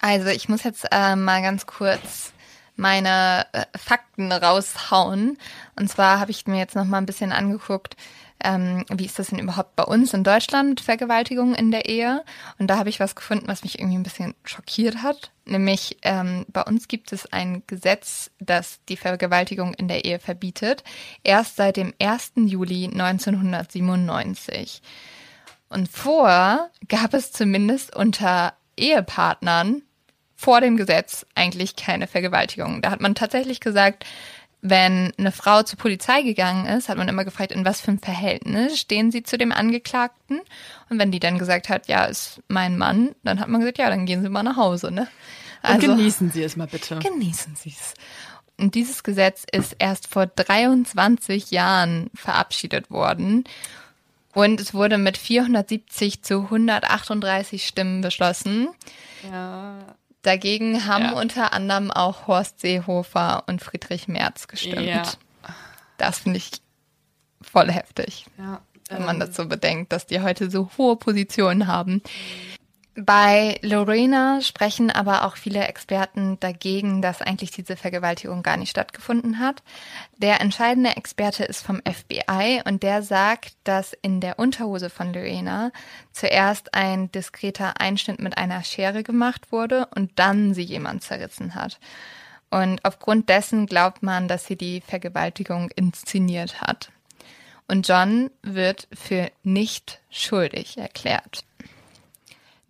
Also ich muss jetzt äh, mal ganz kurz meine äh, Fakten raushauen. Und zwar habe ich mir jetzt noch mal ein bisschen angeguckt, ähm, wie ist das denn überhaupt bei uns in Deutschland Vergewaltigung in der Ehe? Und da habe ich was gefunden, was mich irgendwie ein bisschen schockiert hat. Nämlich ähm, bei uns gibt es ein Gesetz, das die Vergewaltigung in der Ehe verbietet, erst seit dem 1. Juli 1997. Und vor gab es zumindest unter Ehepartnern vor dem Gesetz eigentlich keine Vergewaltigung. Da hat man tatsächlich gesagt, wenn eine Frau zur Polizei gegangen ist, hat man immer gefragt, in was für ein Verhältnis stehen sie zu dem Angeklagten. Und wenn die dann gesagt hat, ja, ist mein Mann, dann hat man gesagt, ja, dann gehen Sie mal nach Hause. Ne? Und genießen Sie es mal bitte. Genießen Sie es. Und dieses Gesetz ist erst vor 23 Jahren verabschiedet worden. Und es wurde mit 470 zu 138 Stimmen beschlossen. Ja. Dagegen haben Ja. unter anderem auch Horst Seehofer und Friedrich Merz gestimmt. Ja. Das finde ich voll heftig, ja. wenn man ähm, das so bedenkt, dass die heute so hohe Positionen haben. Bei Lorena sprechen aber auch viele Experten dagegen, dass eigentlich diese Vergewaltigung gar nicht stattgefunden hat. Der entscheidende Experte ist vom FBI und der sagt, dass in der Unterhose von Lorena zuerst ein diskreter Einschnitt mit einer Schere gemacht wurde und dann sie jemand zerrissen hat. Und aufgrund dessen glaubt man, dass sie die Vergewaltigung inszeniert hat. Und John wird für nicht schuldig erklärt.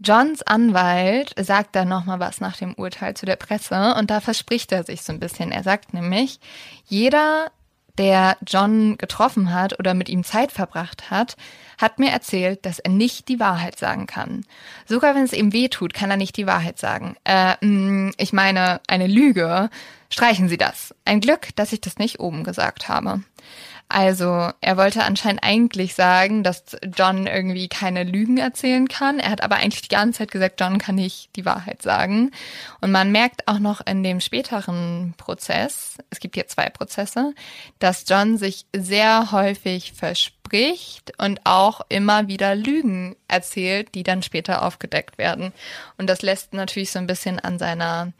Johns Anwalt sagt dann nochmal was nach dem Urteil zu der Presse und da verspricht er sich so ein bisschen. Er sagt nämlich, jeder, der John getroffen hat oder mit ihm Zeit verbracht hat, hat mir erzählt, dass er nicht die Wahrheit sagen kann. Sogar wenn es ihm weh tut, kann er nicht die Wahrheit sagen. Äh, mm, ich meine, eine Lüge. Streichen Sie das. Ein Glück, dass ich das nicht oben gesagt habe. Also er wollte anscheinend eigentlich sagen, dass John irgendwie keine Lügen erzählen kann. Er hat aber eigentlich die ganze Zeit gesagt, John kann nicht die Wahrheit sagen. Und man merkt auch noch in dem späteren Prozess, es gibt hier zwei Prozesse, dass John sich sehr häufig verspricht und auch immer wieder Lügen erzählt, die dann später aufgedeckt werden. Und das lässt natürlich so ein bisschen an seiner,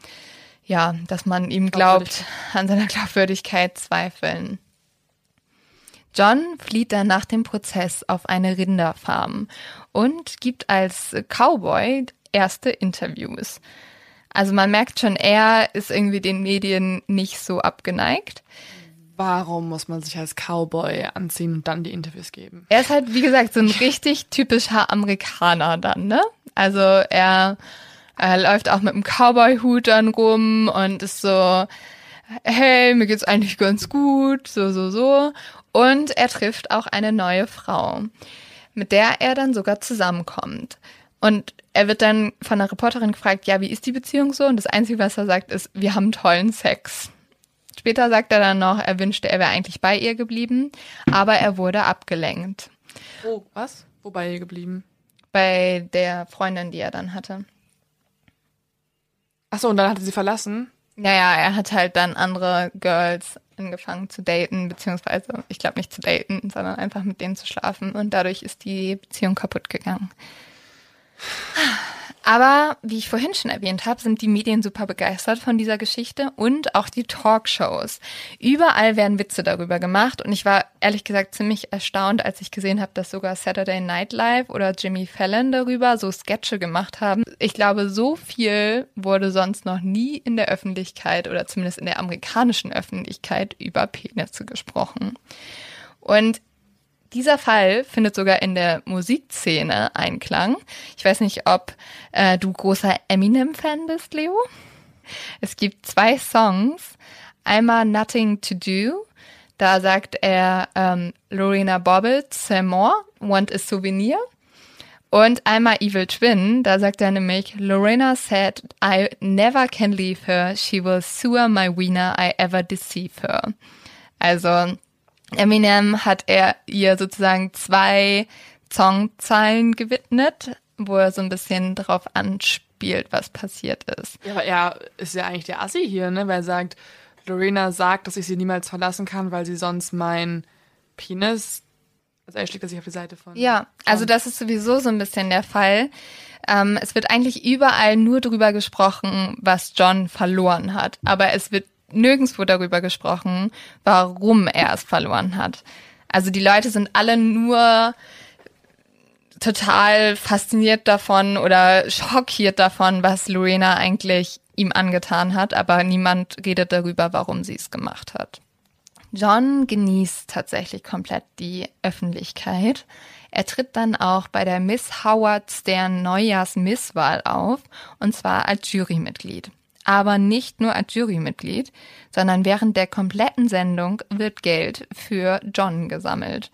ja, dass man ihm glaubt, an seiner Glaubwürdigkeit zweifeln. John flieht dann nach dem Prozess auf eine Rinderfarm und gibt als Cowboy erste Interviews. Also man merkt schon, er ist irgendwie den Medien nicht so abgeneigt. Warum muss man sich als Cowboy anziehen und dann die Interviews geben? Er ist halt, wie gesagt, so ein richtig typischer Amerikaner dann, ne? Also er, er läuft auch mit einem Cowboy-Hut dann rum und ist so, hey, mir geht's eigentlich ganz gut, so, so, so. Und er trifft auch eine neue Frau, mit der er dann sogar zusammenkommt. Und er wird dann von einer Reporterin gefragt, ja, wie ist die Beziehung so? Und das Einzige, was er sagt, ist, wir haben tollen Sex. Später sagt er dann noch, er wünschte, er wäre eigentlich bei ihr geblieben, aber er wurde abgelenkt. Oh, was? Wo bei ihr geblieben? Bei der Freundin, die er dann hatte. Achso, und dann hat er sie verlassen? Naja, er hat halt dann andere Girls angefangen zu daten, beziehungsweise ich glaube nicht zu daten, sondern einfach mit denen zu schlafen und dadurch ist die Beziehung kaputt gegangen. Aber wie ich vorhin schon erwähnt habe, sind die Medien super begeistert von dieser Geschichte und auch die Talkshows. Überall werden Witze darüber gemacht und ich war ehrlich gesagt ziemlich erstaunt, als ich gesehen habe, dass sogar Saturday Night Live oder Jimmy Fallon darüber so Sketche gemacht haben. Ich glaube, so viel wurde sonst noch nie in der Öffentlichkeit oder zumindest in der amerikanischen Öffentlichkeit über Penisse gesprochen. Und dieser Fall findet sogar in der Musikszene Einklang. Ich weiß nicht, ob äh, du großer Eminem-Fan bist, Leo. Es gibt zwei Songs. Einmal Nothing to Do. Da sagt er ähm, Lorena Bobbitt, C'est moi, want a souvenir. Und einmal Evil Twin, da sagt er nämlich, Lorena said, I never can leave her. She will sue my wiener I ever deceive her. Also Eminem hat er ihr sozusagen zwei Songzeilen gewidmet, wo er so ein bisschen darauf anspielt, was passiert ist. Ja, aber er ist ja eigentlich der Assi hier, ne? Weil er sagt, Lorena sagt, dass ich sie niemals verlassen kann, weil sie sonst mein Penis. Also er schlägt sich auf die Seite von. Ja, also das ist sowieso so ein bisschen der Fall. Ähm, es wird eigentlich überall nur drüber gesprochen, was John verloren hat. Aber es wird nirgendwo darüber gesprochen, warum er es verloren hat. Also die Leute sind alle nur total fasziniert davon oder schockiert davon, was Lorena eigentlich ihm angetan hat, aber niemand redet darüber, warum sie es gemacht hat. John genießt tatsächlich komplett die Öffentlichkeit. Er tritt dann auch bei der Miss Howard Stern Neujahrs-Misswahl auf, und zwar als Jurymitglied aber nicht nur als Jurymitglied, sondern während der kompletten Sendung wird Geld für John gesammelt.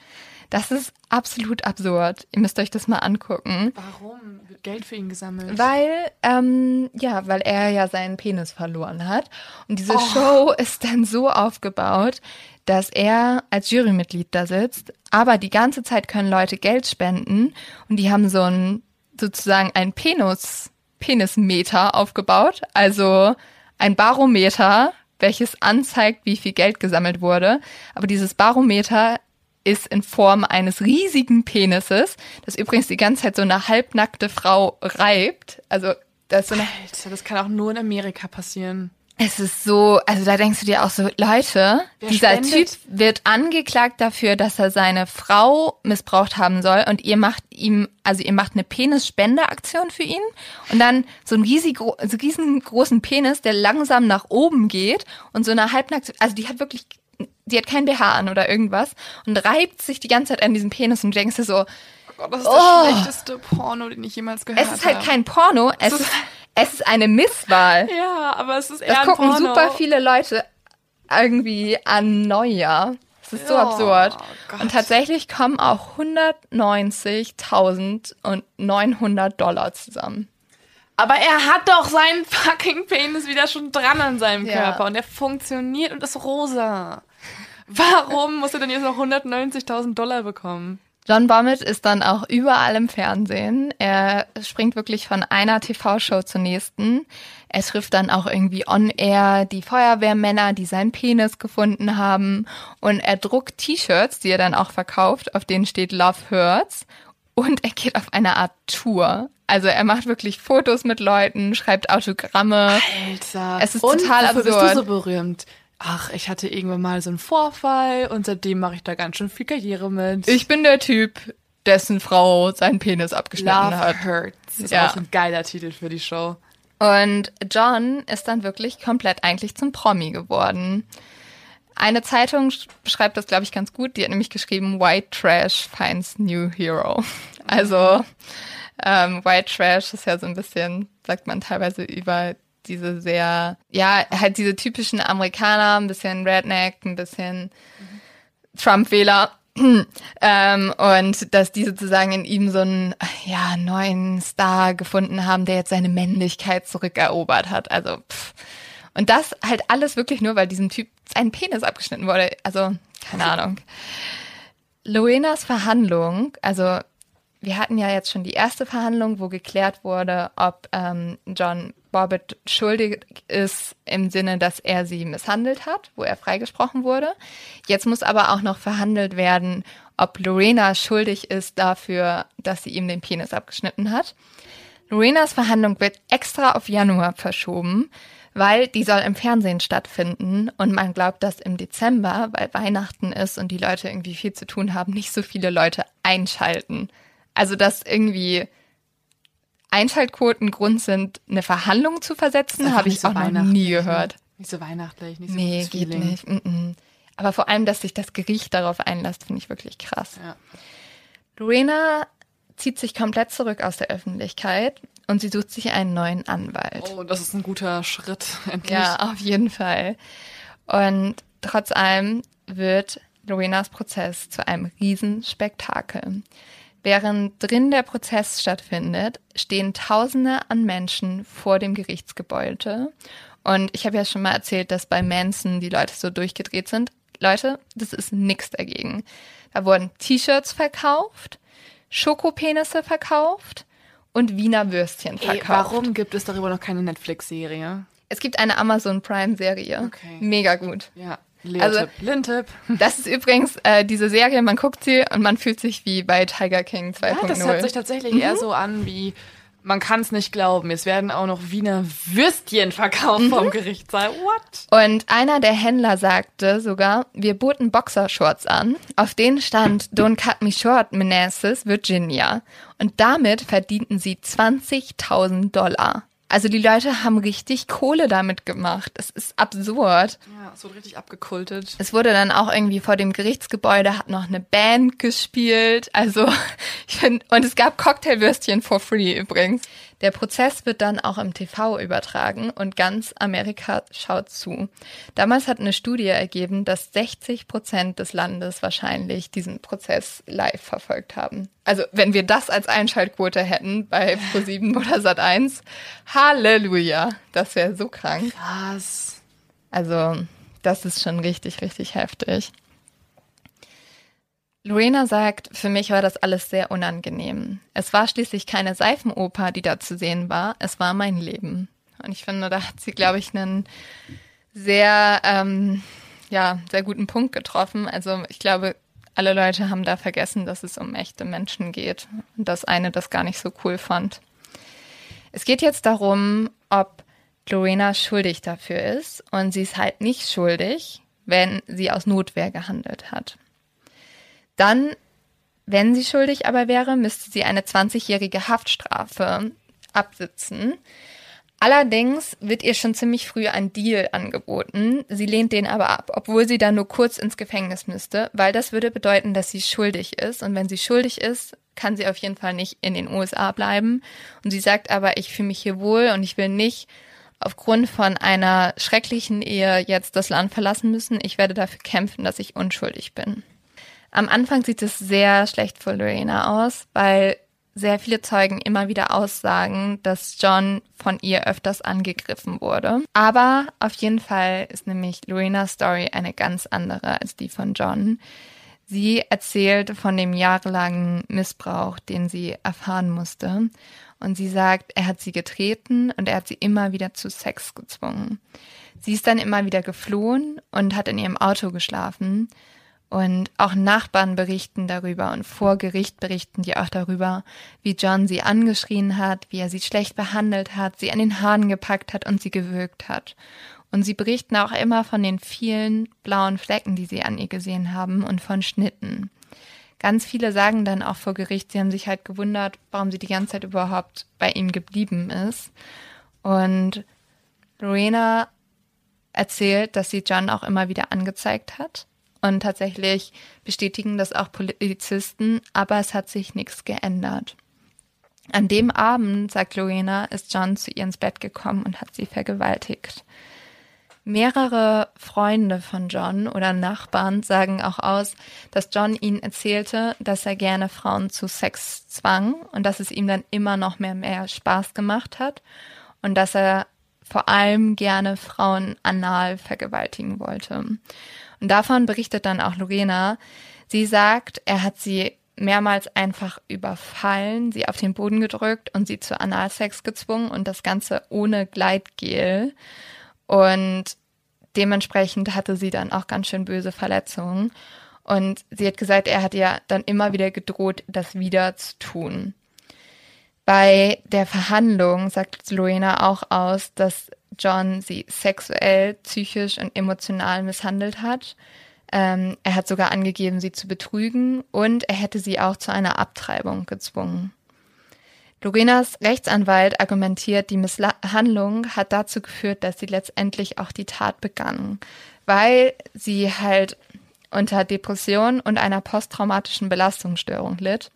Das ist absolut absurd. Ihr müsst euch das mal angucken. Warum wird Geld für ihn gesammelt? Weil, ähm, ja, weil er ja seinen Penis verloren hat. Und diese oh. Show ist dann so aufgebaut, dass er als Jurymitglied da sitzt, aber die ganze Zeit können Leute Geld spenden und die haben so ein sozusagen ein Penis Penismeter aufgebaut, also ein Barometer, welches anzeigt, wie viel Geld gesammelt wurde. Aber dieses Barometer ist in Form eines riesigen Penises, das übrigens die ganze Zeit so eine halbnackte Frau reibt. Also das so eine Alter, das kann auch nur in Amerika passieren. Es ist so, also da denkst du dir auch so, Leute, Wer dieser spendet? Typ wird angeklagt dafür, dass er seine Frau missbraucht haben soll und ihr macht ihm, also ihr macht eine Penisspendeaktion für ihn und dann so einen riesig, so riesengroßen Penis, der langsam nach oben geht und so eine halbnackte, also die hat wirklich, die hat kein BH an oder irgendwas und reibt sich die ganze Zeit an diesem Penis und du denkst dir so, Oh Gott, das ist Oh. der schlechteste Porno, den ich jemals gehört es habe. ist halt kein Porno, es ist- ist, es ist eine Misswahl. Ja, aber es ist eher Das gucken super viele Leute irgendwie an Neujahr. Das ist so Ja, absurd. Gott. Und tatsächlich kommen auch 190.900 Dollar zusammen. Aber er hat doch seinen fucking Penis wieder schon dran an seinem Ja. Körper und er funktioniert und ist rosa. Warum muss er denn jetzt noch 190.000 Dollar bekommen? John Bommett ist dann auch überall im Fernsehen. Er springt wirklich von einer TV-Show zur nächsten. Er trifft dann auch irgendwie on-air die Feuerwehrmänner, die seinen Penis gefunden haben. Und er druckt T-Shirts, die er dann auch verkauft, auf denen steht Love Hurts. Und er geht auf eine Art Tour. Also er macht wirklich Fotos mit Leuten, schreibt Autogramme. Alter. Es ist und total wofür bist absurd. du so berühmt? Ach, ich hatte irgendwann mal so einen Vorfall und seitdem mache ich da ganz schön viel Karriere mit. Ich bin der Typ, dessen Frau seinen Penis abgeschnitten Love hat. Hurts. Das ist Ja. auch ein geiler Titel für die Show. Und John ist dann wirklich komplett eigentlich zum Promi geworden. Eine Zeitung sch- beschreibt das, glaube ich, ganz gut. Die hat nämlich geschrieben, White Trash finds new hero. Also ähm, White Trash ist ja so ein bisschen, sagt man teilweise über diese sehr, ja, halt diese typischen Amerikaner, ein bisschen Redneck, ein bisschen Trump-Wähler. ähm, und dass die sozusagen in ihm so einen ja, neuen Star gefunden haben, der jetzt seine Männlichkeit zurückerobert hat. Also pff. und das halt alles wirklich nur, weil diesem Typ sein Penis abgeschnitten wurde. Also keine Ahnung. Lorenas Verhandlung, also wir hatten ja jetzt schon die erste Verhandlung, wo geklärt wurde, ob ähm, John Bobbitt schuldig ist im Sinne, dass er sie misshandelt hat, wo er freigesprochen wurde. Jetzt muss aber auch noch verhandelt werden, ob Lorena schuldig ist dafür, dass sie ihm den Penis abgeschnitten hat. Lorenas Verhandlung wird extra auf Januar verschoben, weil die soll im Fernsehen stattfinden und man glaubt, dass im Dezember, weil Weihnachten ist und die Leute irgendwie viel zu tun haben, nicht so viele Leute einschalten. Also dass irgendwie Einschaltquoten Grund sind, eine Verhandlung zu versetzen, habe ich so auch noch nie ne? gehört. Nicht so weihnachtlich, nicht so Nee, geht Feeling. nicht. Mm -mm. Aber vor allem, dass sich das Gericht darauf einlässt, finde ich wirklich krass. Ja. Lorena zieht sich komplett zurück aus der Öffentlichkeit und sie sucht sich einen neuen Anwalt. Oh, das ist ein guter Schritt, endlich. Ja, auf jeden Fall. Und trotz allem wird Lorenas Prozess zu einem Riesenspektakel. Während drin der Prozess stattfindet, stehen Tausende an Menschen vor dem Gerichtsgebäude. Und ich habe ja schon mal erzählt, dass bei Manson die Leute so durchgedreht sind. Leute, das ist nix dagegen. Da wurden T-Shirts verkauft, Schokopenisse verkauft und Wiener Würstchen Ey, verkauft. warum gibt es darüber noch keine Netflix-Serie? Es gibt eine Amazon Prime-Serie. Okay. Mega gut. Ja, Also-. Lin-Tipp. Das ist übrigens äh, diese Serie, man guckt sie und man fühlt sich wie bei Tiger King 2.0. Ja, das hört sich tatsächlich eher so an wie, man kann es nicht glauben, es werden auch noch Wiener Würstchen verkauft vom Gerichtssaal. What? Und einer der Händler sagte sogar, wir boten Boxershorts an. Auf denen stand Don't Cut Me Short, Manassas, Virginia. Und damit verdienten sie 20.000 Dollar. Also die Leute haben richtig Kohle damit gemacht. Es ist absurd. Ja, es wird richtig abgekultet. Es wurde dann auch irgendwie vor dem Gerichtsgebäude hat noch eine Band gespielt. Also ich finde und es gab Cocktailwürstchen for free übrigens. Der Prozess wird dann auch im TV übertragen und ganz Amerika schaut zu. Damals hat eine Studie ergeben, dass 60 Prozent des Landes wahrscheinlich diesen Prozess live verfolgt haben. Also wenn wir das als Einschaltquote hätten bei Pro7 oder Sat1, Halleluja, das wäre so krank. Krass. Also, das ist schon richtig, richtig heftig. Lorena sagt, für mich war das alles sehr unangenehm. Es war schließlich keine Seifenoper, die da zu sehen war. Es war mein Leben. Und ich finde, da hat sie, glaube ich, einen sehr, ähm, ja, sehr guten Punkt getroffen. Also ich glaube, alle Leute haben da vergessen, dass es um echte Menschen geht und dass eine das gar nicht so cool fand. Es geht jetzt darum, ob Lorena schuldig dafür ist und sie ist halt nicht schuldig, wenn sie aus Notwehr gehandelt hat. Dann, wenn sie schuldig aber wäre, müsste sie eine 20-jährige Haftstrafe absitzen. Allerdings wird ihr schon ziemlich früh ein Deal angeboten. Sie lehnt den aber ab, obwohl sie dann nur kurz ins Gefängnis müsste, weil das würde bedeuten, dass sie schuldig ist. Und wenn sie schuldig ist, kann sie auf jeden Fall nicht in den USA bleiben. Und sie sagt aber, ich fühle mich hier wohl und ich will nicht aufgrund von einer schrecklichen Ehe jetzt das Land verlassen müssen. Ich werde dafür kämpfen, dass ich unschuldig bin. Am Anfang sieht es sehr schlecht für Lorena aus, weil sehr viele Zeugen immer wieder aussagen, dass John von ihr öfters angegriffen wurde. Aber auf jeden Fall ist nämlich Lorenas Story eine ganz andere als die von John. Sie erzählt von dem jahrelangen Missbrauch, den sie erfahren musste. Und sie sagt, er hat sie getreten und er hat sie immer wieder zu Sex gezwungen. Sie ist dann immer wieder geflohen und hat in ihrem Auto geschlafen. Und auch Nachbarn berichten darüber und vor Gericht berichten die auch darüber, wie John sie angeschrien hat, wie er sie schlecht behandelt hat, sie an den Haaren gepackt hat und sie gewürgt hat. Und sie berichten auch immer von den vielen blauen Flecken, die sie an ihr gesehen haben und von Schnitten. Ganz viele sagen dann auch vor Gericht, sie haben sich halt gewundert, warum sie die ganze Zeit überhaupt bei ihm geblieben ist. Und Lorena erzählt, dass sie John auch immer wieder angezeigt hat und tatsächlich bestätigen das auch Polizisten, aber es hat sich nichts geändert. An dem Abend, sagt Lorena, ist John zu ihr ins Bett gekommen und hat sie vergewaltigt. Mehrere Freunde von John oder Nachbarn sagen auch aus, dass John ihnen erzählte, dass er gerne Frauen zu Sex zwang und dass es ihm dann immer noch mehr, mehr Spaß gemacht hat und dass er vor allem gerne Frauen anal vergewaltigen wollte. Und davon berichtet dann auch Lorena. Sie sagt, er hat sie mehrmals einfach überfallen, sie auf den Boden gedrückt und sie zu Analsex gezwungen und das Ganze ohne Gleitgel. Und dementsprechend hatte sie dann auch ganz schön böse Verletzungen. Und sie hat gesagt, er hat ihr dann immer wieder gedroht, das wieder zu tun. Bei der Verhandlung sagt Lorena auch aus, dass John sie sexuell, psychisch und emotional misshandelt hat. Ähm, er hat sogar angegeben, sie zu betrügen und er hätte sie auch zu einer Abtreibung gezwungen. Lorenas Rechtsanwalt argumentiert, die Misshandlung hat dazu geführt, dass sie letztendlich auch die Tat begann, weil sie halt unter Depression und einer posttraumatischen Belastungsstörung litt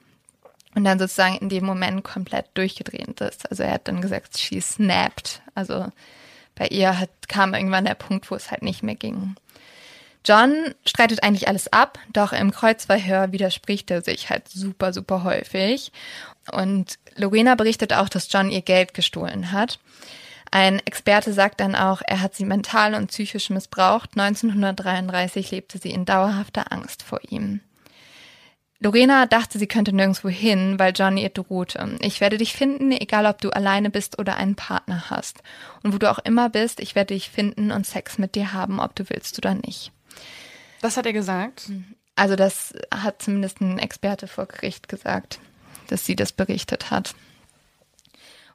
und dann sozusagen in dem Moment komplett durchgedreht ist. Also er hat dann gesagt, she snapped. Also bei ihr hat, kam irgendwann der Punkt, wo es halt nicht mehr ging. John streitet eigentlich alles ab, doch im Kreuzverhör widerspricht er sich halt super, super häufig. Und Lorena berichtet auch, dass John ihr Geld gestohlen hat. Ein Experte sagt dann auch, er hat sie mental und psychisch missbraucht. 1933 lebte sie in dauerhafter Angst vor ihm. Lorena dachte, sie könnte nirgendwo hin, weil Johnny ihr drohte. Ich werde dich finden, egal ob du alleine bist oder einen Partner hast. Und wo du auch immer bist, ich werde dich finden und Sex mit dir haben, ob du willst oder nicht. Das hat er gesagt? Also das hat zumindest ein Experte vor Gericht gesagt, dass sie das berichtet hat.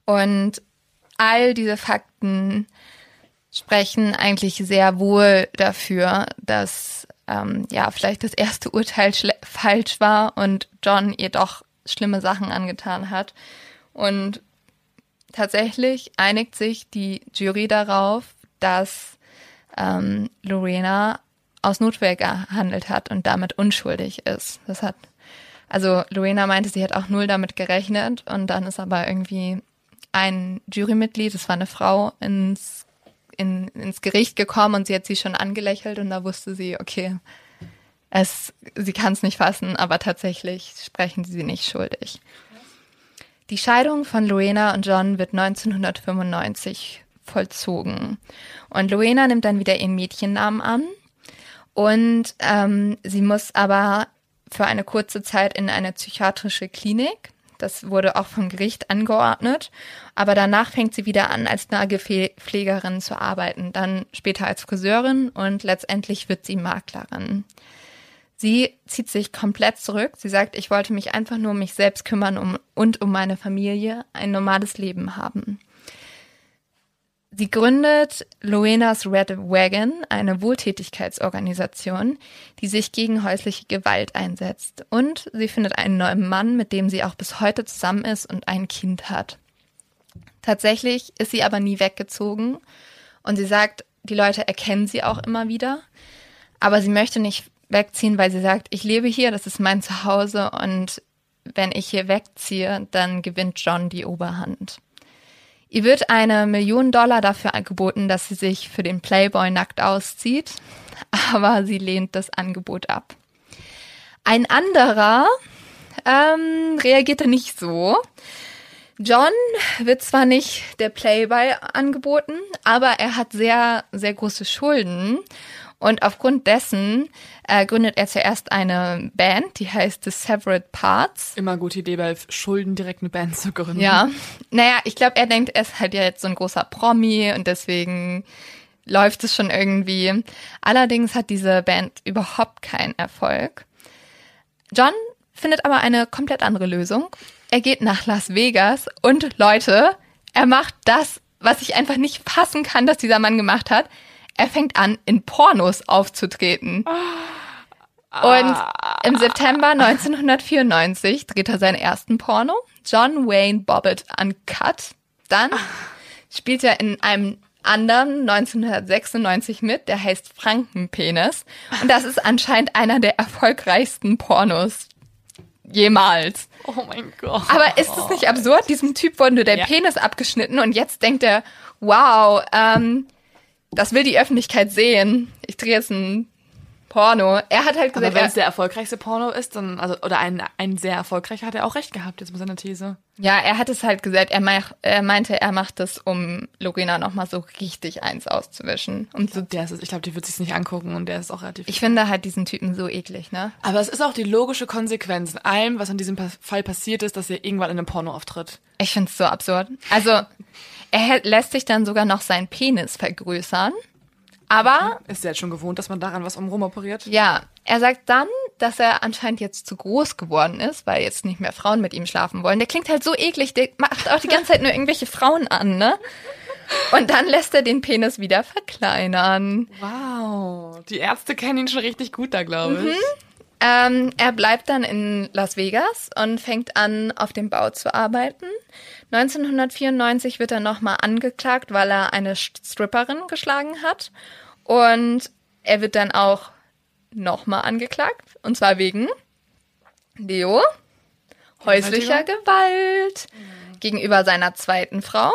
Und all diese Fakten sprechen eigentlich sehr wohl dafür, dass ähm, ja, vielleicht das erste Urteil falsch war und John ihr doch schlimme Sachen angetan hat. Und tatsächlich einigt sich die Jury darauf, dass ähm, Lorena aus Notwehr gehandelt hat und damit unschuldig ist. Das hat, also Lorena meinte, sie hat auch null damit gerechnet und dann ist aber irgendwie ein Jurymitglied, das war eine Frau, ins in, ins Gericht gekommen und sie hat sie schon angelächelt und da wusste sie, okay, es, sie kann es nicht fassen, aber tatsächlich sprechen sie sie nicht schuldig. Die Scheidung von Luena und John wird 1995 vollzogen. Und Luena nimmt dann wieder ihren Mädchennamen an und ähm, sie muss aber für eine kurze Zeit in eine psychiatrische Klinik. Das wurde auch vom Gericht angeordnet. Aber danach fängt sie wieder an, als Nagelpflegerin zu arbeiten, dann später als Friseurin und letztendlich wird sie Maklerin. Sie zieht sich komplett zurück. Sie sagt, ich wollte mich einfach nur um mich selbst kümmern um, und um meine Familie, ein normales Leben haben. Sie gründet Loenas Red Wagon, eine Wohltätigkeitsorganisation, die sich gegen häusliche Gewalt einsetzt. Und sie findet einen neuen Mann, mit dem sie auch bis heute zusammen ist und ein Kind hat. Tatsächlich ist sie aber nie weggezogen und sie sagt, die Leute erkennen sie auch immer wieder, aber sie möchte nicht wegziehen, weil sie sagt, ich lebe hier, das ist mein Zuhause und wenn ich hier wegziehe, dann gewinnt John die Oberhand. Ihr wird eine Million Dollar dafür angeboten, dass sie sich für den Playboy nackt auszieht, aber sie lehnt das Angebot ab. Ein anderer ähm, reagierte nicht so. John wird zwar nicht der Playboy angeboten, aber er hat sehr, sehr große Schulden. Und aufgrund dessen äh, gründet er zuerst eine Band, die heißt The Separate Parts. Immer gute Idee, bei Schulden direkt eine Band zu gründen. Ja, naja, ich glaube, er denkt, er ist halt ja jetzt so ein großer Promi und deswegen läuft es schon irgendwie. Allerdings hat diese Band überhaupt keinen Erfolg. John findet aber eine komplett andere Lösung. Er geht nach Las Vegas und Leute, er macht das, was ich einfach nicht fassen kann, dass dieser Mann gemacht hat. Er fängt an, in Pornos aufzutreten. Und im September 1994 dreht er seinen ersten Porno, John Wayne Bobbitt Uncut. Dann spielt er in einem anderen 1996 mit, der heißt Frankenpenis. Und das ist anscheinend einer der erfolgreichsten Pornos jemals. Oh mein Gott. Aber ist es nicht absurd? Diesem Typ wurde der Ja. Penis abgeschnitten und jetzt denkt er, wow, ähm, das will die Öffentlichkeit sehen. Ich drehe jetzt ein Porno. Er hat halt gesagt, wenn es er, der erfolgreichste Porno ist, dann, also, oder ein, ein sehr erfolgreicher, hat er auch recht gehabt jetzt mit seiner These. ja, er hat es halt gesagt, er, mach, er meinte, er macht das, um Lorena nochmal so richtig eins auszuwischen. Und so, Der ist, es- ich glaube, die wird sich's nicht angucken und der ist auch relativ. ich finde halt diesen Typen so eklig, ne? aber es ist auch die logische Konsequenz in allem, was in diesem Fall passiert ist, dass er irgendwann in einem Porno auftritt. Ich finde es so absurd. Also, er lässt sich dann sogar noch seinen Penis vergrößern. Aber Ist er jetzt schon gewohnt, dass man daran was umrum operiert? Ja, er sagt dann, dass er anscheinend jetzt zu groß geworden ist, weil jetzt nicht mehr Frauen mit ihm schlafen wollen. Der klingt halt so eklig, der macht auch die ganze Zeit nur irgendwelche Frauen an, ne? Und dann lässt er den Penis wieder verkleinern. Wow. Die Ärzte kennen ihn schon richtig gut da, glaube ich. Ähm, er bleibt dann in Las Vegas und fängt an, auf dem Bau zu arbeiten. 1994 wird er nochmal angeklagt, weil er eine Stripperin geschlagen hat. Und er wird dann auch nochmal angeklagt. Und zwar wegen Leo häuslicher Gewalt gegenüber seiner zweiten Frau.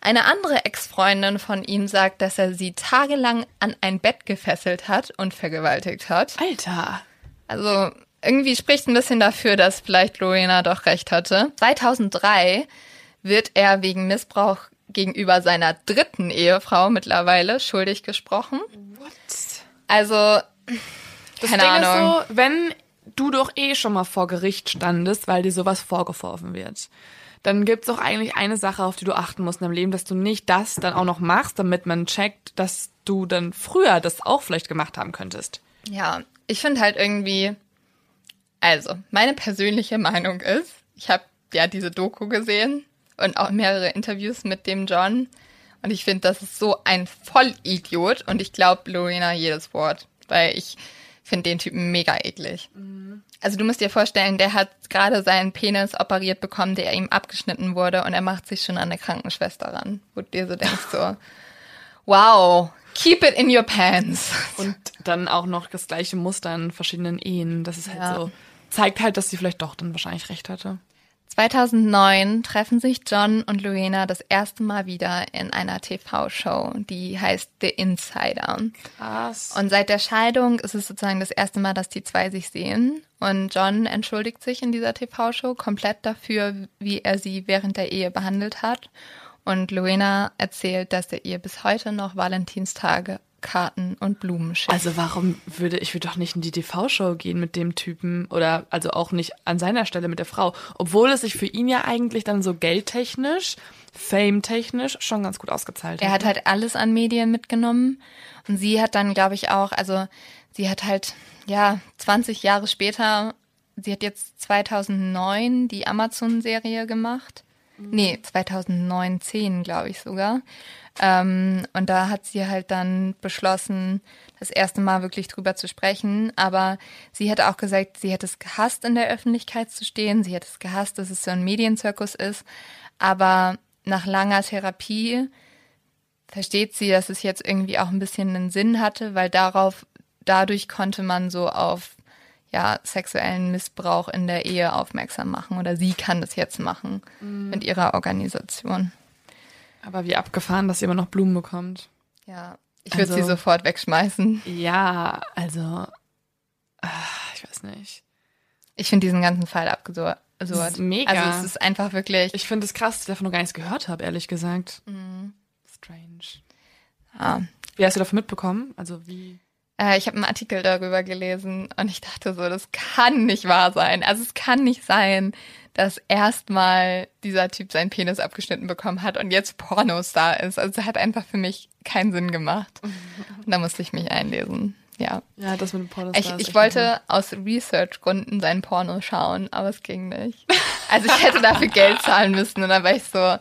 Eine andere Ex-Freundin von ihm sagt, dass er sie tagelang an ein Bett gefesselt hat und vergewaltigt hat. Alter. Also irgendwie spricht ein bisschen dafür, dass vielleicht Lorena doch recht hatte. 2003 wird er wegen Missbrauch gegenüber seiner dritten Ehefrau mittlerweile schuldig gesprochen. What? Also, Das keine Ding Ahnung. ist so, wenn du doch eh schon mal vor Gericht standest, weil dir sowas vorgeworfen wird, dann gibt's doch eigentlich eine Sache, auf die du achten musst in deinem Leben, dass du nicht das dann auch noch machst, damit man checkt, dass du dann früher das auch vielleicht gemacht haben könntest. Ja, ich finde halt irgendwie, also meine persönliche Meinung ist, ich habe ja diese Doku gesehen und auch mehrere Interviews mit dem John und ich finde, das ist so ein Vollidiot und ich glaube Lorena jedes Wort, weil ich finde den Typen mega eklig. Also du musst dir vorstellen, der hat gerade seinen Penis operiert bekommen, der ihm abgeschnitten wurde und er macht sich schon an eine Krankenschwester ran, wo du dir so denkst so, wow, keep it in your pants. Und dann auch noch das gleiche Muster in verschiedenen Ehen. Das ist halt Ja. so, zeigt halt, dass sie vielleicht doch dann wahrscheinlich recht hatte. 2009 treffen sich John und Luena das erste Mal wieder in einer TV-Show, die heißt The Insider. Krass. Und seit der Scheidung ist es sozusagen das erste Mal, dass die zwei sich sehen. Und John entschuldigt sich in dieser TV-Show komplett dafür, wie er sie während der Ehe behandelt hat. Und Luena erzählt, dass er ihr bis heute noch Valentinstage Karten und Blumen schickt. Also warum würde ich würde doch nicht in die TV-Show gehen mit dem Typen oder also auch nicht an seiner Stelle mit der Frau, obwohl es sich für ihn ja eigentlich dann so geldtechnisch, fame-technisch schon ganz gut ausgezahlt Er hat halt alles an Medien mitgenommen und sie hat dann, glaube ich, auch, also sie hat halt, ja, 20 Jahre später, sie hat jetzt 2009 die Amazon-Serie gemacht. Mhm. Nee, 2019, glaube ich sogar. Ähm, und da hat sie halt dann beschlossen, das erste Mal wirklich drüber zu sprechen. Aber sie hat auch gesagt, sie hätte es gehasst, in der Öffentlichkeit zu stehen. Sie hätte es gehasst, dass es so ein Medienzirkus ist. Aber nach langer Therapie versteht sie, dass es jetzt irgendwie auch ein bisschen einen Sinn hatte, weil darauf, dadurch konnte man so auf ja, sexuellen Missbrauch in der Ehe aufmerksam machen oder sie kann das jetzt machen mhm. mit ihrer Organisation. Aber wie abgefahren, dass sie immer noch Blumen bekommt. Ja, ich würde also, sie sofort wegschmeißen. Ja, also, ach, ich weiß nicht. Ich finde diesen ganzen Fall abgesurd. Das ist mega. Also es ist einfach wirklich. Ich finde es krass, dass ich davon noch gar nichts gehört habe, ehrlich gesagt. Mhm. Strange. Ah. Wie hast du davon mitbekommen? Also wie? Äh, ich habe einen Artikel darüber gelesen und ich dachte so, das kann nicht wahr sein. Also es kann nicht sein, dass erstmal dieser Typ seinen Penis abgeschnitten bekommen hat und jetzt Pornostar ist. Also hat einfach für mich keinen Sinn gemacht. Und da musste ich mich einlesen. Ja. Ja, das mit dem Pornostar. Ich, ich wollte aus Research-Gründen seinen Porno schauen, aber es ging nicht. Also ich hätte dafür Geld zahlen müssen und dann war ich so,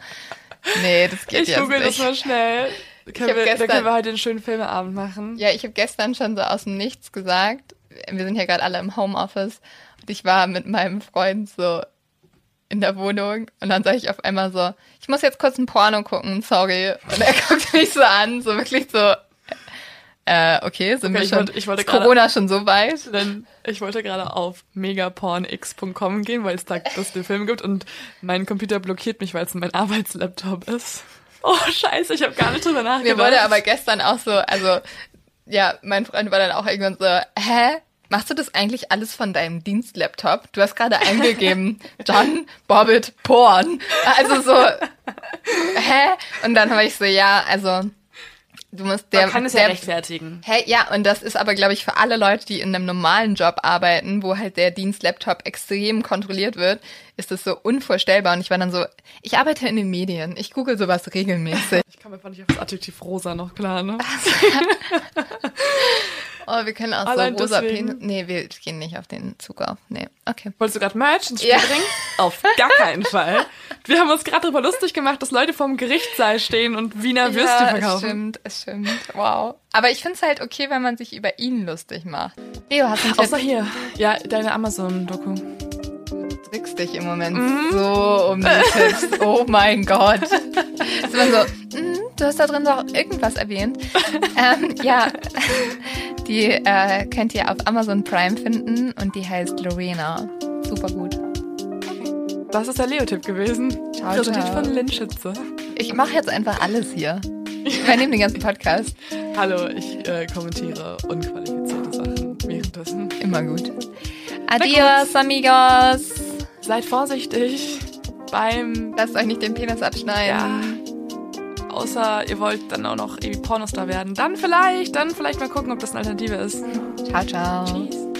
nee, das geht ich jetzt nicht. Ich google das mal schnell. Können wir, gestern, da können wir heute einen schönen Filmeabend machen. Ja, ich habe gestern schon so aus dem Nichts gesagt. Wir sind ja gerade alle im Homeoffice und ich war mit meinem Freund so in der Wohnung und dann sage ich auf einmal so, ich muss jetzt kurz ein Porno gucken, sorry. Und er guckt mich so an, so wirklich so, äh, okay, sind okay, wir schon, wollte, ich wollte grade, Corona schon so weit? Denn ich wollte gerade auf megapornx.com gehen, weil es da das den Film gibt und mein Computer blockiert mich, weil es mein Arbeitslaptop ist. Oh, scheiße, ich habe gar nicht drüber nachgedacht. Mir wurde aber gestern auch so, also, ja, mein Freund war dann auch irgendwann so, hä? Machst du das eigentlich alles von deinem Dienstlaptop? Du hast gerade eingegeben, John Bobbitt Porn. Also so, hä? Und dann habe ich so, ja, also du musst der Man kann es der, ja rechtfertigen. Hey, ja, und das ist aber glaube ich für alle Leute, die in einem normalen Job arbeiten, wo halt der Dienstlaptop extrem kontrolliert wird, ist das so unvorstellbar und ich war dann so, ich arbeite in den Medien, ich google sowas regelmäßig. Ich komme einfach nicht auf das Adjektiv rosa noch klar, ne? Oh, wir können auch Allein so rosa Penis. Nee, wir gehen nicht auf den Zug auf. Nee, okay. Wolltest du gerade Merch ins Spiel ja. bringen? Auf gar keinen Fall. Wir haben uns gerade darüber lustig gemacht, dass Leute vorm Gerichtssaal stehen und Wiener ja, Würste verkaufen. Es stimmt, es stimmt. Wow. Aber ich finde es halt okay, wenn man sich über ihn lustig macht. Leo, hast du einen Außer hier. Ja, deine Amazon-Doku trickst dich im Moment mm. so um die Tipps. Oh mein Gott. Ist man so, mm, du hast da drin doch irgendwas erwähnt. ähm, ja, die äh, könnt ihr auf Amazon Prime finden und die heißt Lorena. Super gut. Das ist der Leo-Tipp gewesen. Ciao, Präsentiert von Lynn Schütze. Ich mache jetzt einfach alles hier. Ich übernehme den ganzen Podcast. Hallo, ich äh, kommentiere unqualifizierte Sachen währenddessen. Immer gut. Adios, amigos. Seid vorsichtig beim... Lasst euch nicht den Penis abschneiden. Ja. Außer ihr wollt dann auch noch irgendwie Pornostar werden. Dann vielleicht, dann vielleicht mal gucken, ob das eine Alternative ist. Ciao, ciao. Tschüss.